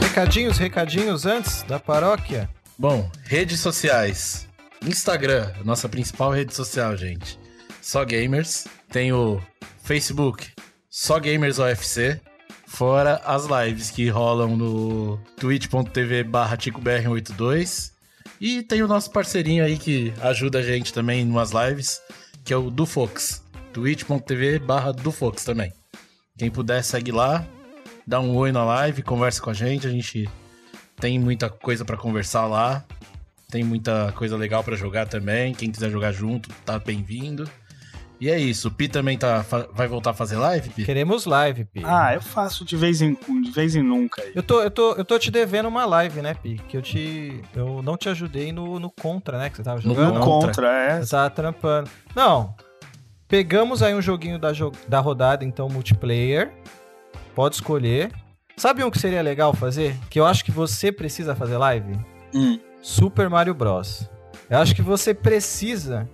Recadinhos, recadinhos antes da paróquia. Bom, redes sociais. Instagram, nossa principal rede social, gente. Só gamers. Tem o Facebook, só Gamers OFC. Fora as lives que rolam no twitch.tv barra TicoBR82. E tem o nosso parceirinho aí que ajuda a gente também em umas lives, que é o Dufox. twitch.tv barra Dufox também. Quem puder, segue lá, dá um oi na live, conversa com a gente. A gente tem muita coisa para conversar lá. Tem muita coisa legal para jogar também. Quem quiser jogar junto, tá bem-vindo. E é isso. O Pi também tá, vai voltar a fazer live, Pi? Queremos live, Pi. Ah, eu faço de vez em, de vez em nunca. Aí. Eu tô, eu, tô, eu tô te devendo uma live, né, Pi? Que eu te. Eu não te ajudei no, no Contra, né? Que você tava jogando. No Contra, é. Você tava trampando. Não. Pegamos aí um joguinho da, da rodada, então, multiplayer. Pode escolher. Sabe um que seria legal fazer? Que eu acho que você precisa fazer live? Hum. Super Mario Bros. Eu acho que você precisa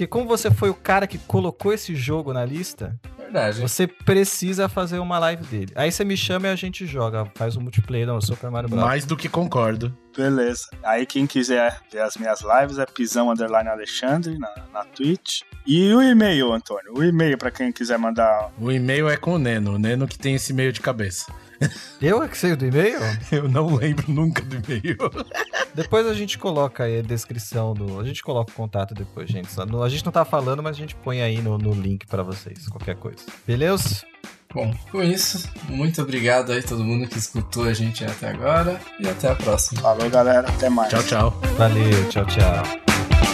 porque como você foi o cara que colocou esse jogo na lista, Verdade. você precisa fazer uma live dele. Aí você me chama e a gente joga, faz um multiplayer no Super Mario Bros. Mais do que concordo. Beleza. Aí quem quiser ver as minhas lives é Pisão Underline Alexandre na, na Twitch. E o e-mail, Antônio? O e-mail para quem quiser mandar. O e-mail é com o Neno. O Neno que tem esse e-mail de cabeça. Eu é que sei do e-mail? Eu não lembro nunca do e-mail. depois a gente coloca aí a descrição do. A gente coloca o contato depois, gente. A gente não tá falando, mas a gente põe aí no, no link para vocês, qualquer coisa. Beleza? Bom, com isso, muito obrigado aí todo mundo que escutou a gente até agora e até a próxima. Falou, galera. Até mais. Tchau, tchau. Valeu, tchau, tchau.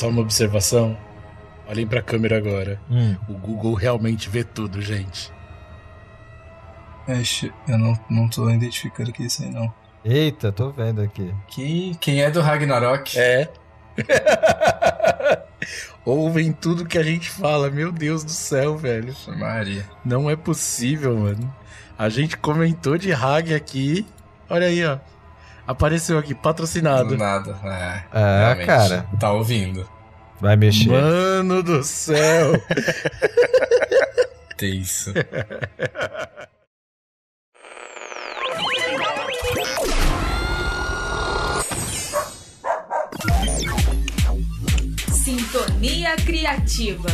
Só uma observação. Olhem pra câmera agora. Hum. O Google realmente vê tudo, gente. Ixi, eu não, não tô identificando que isso aí não. Eita, tô vendo aqui. Que, quem é do Ragnarok? É. Ouvem tudo que a gente fala, meu Deus do céu, velho. Maria. Não é possível, mano. A gente comentou de Hag aqui. Olha aí, ó. Apareceu aqui, patrocinado. Do nada. É, Ah, realmente. cara. Tá ouvindo. Vai mexer. Mano do céu. Tem isso. Sintonia Criativa.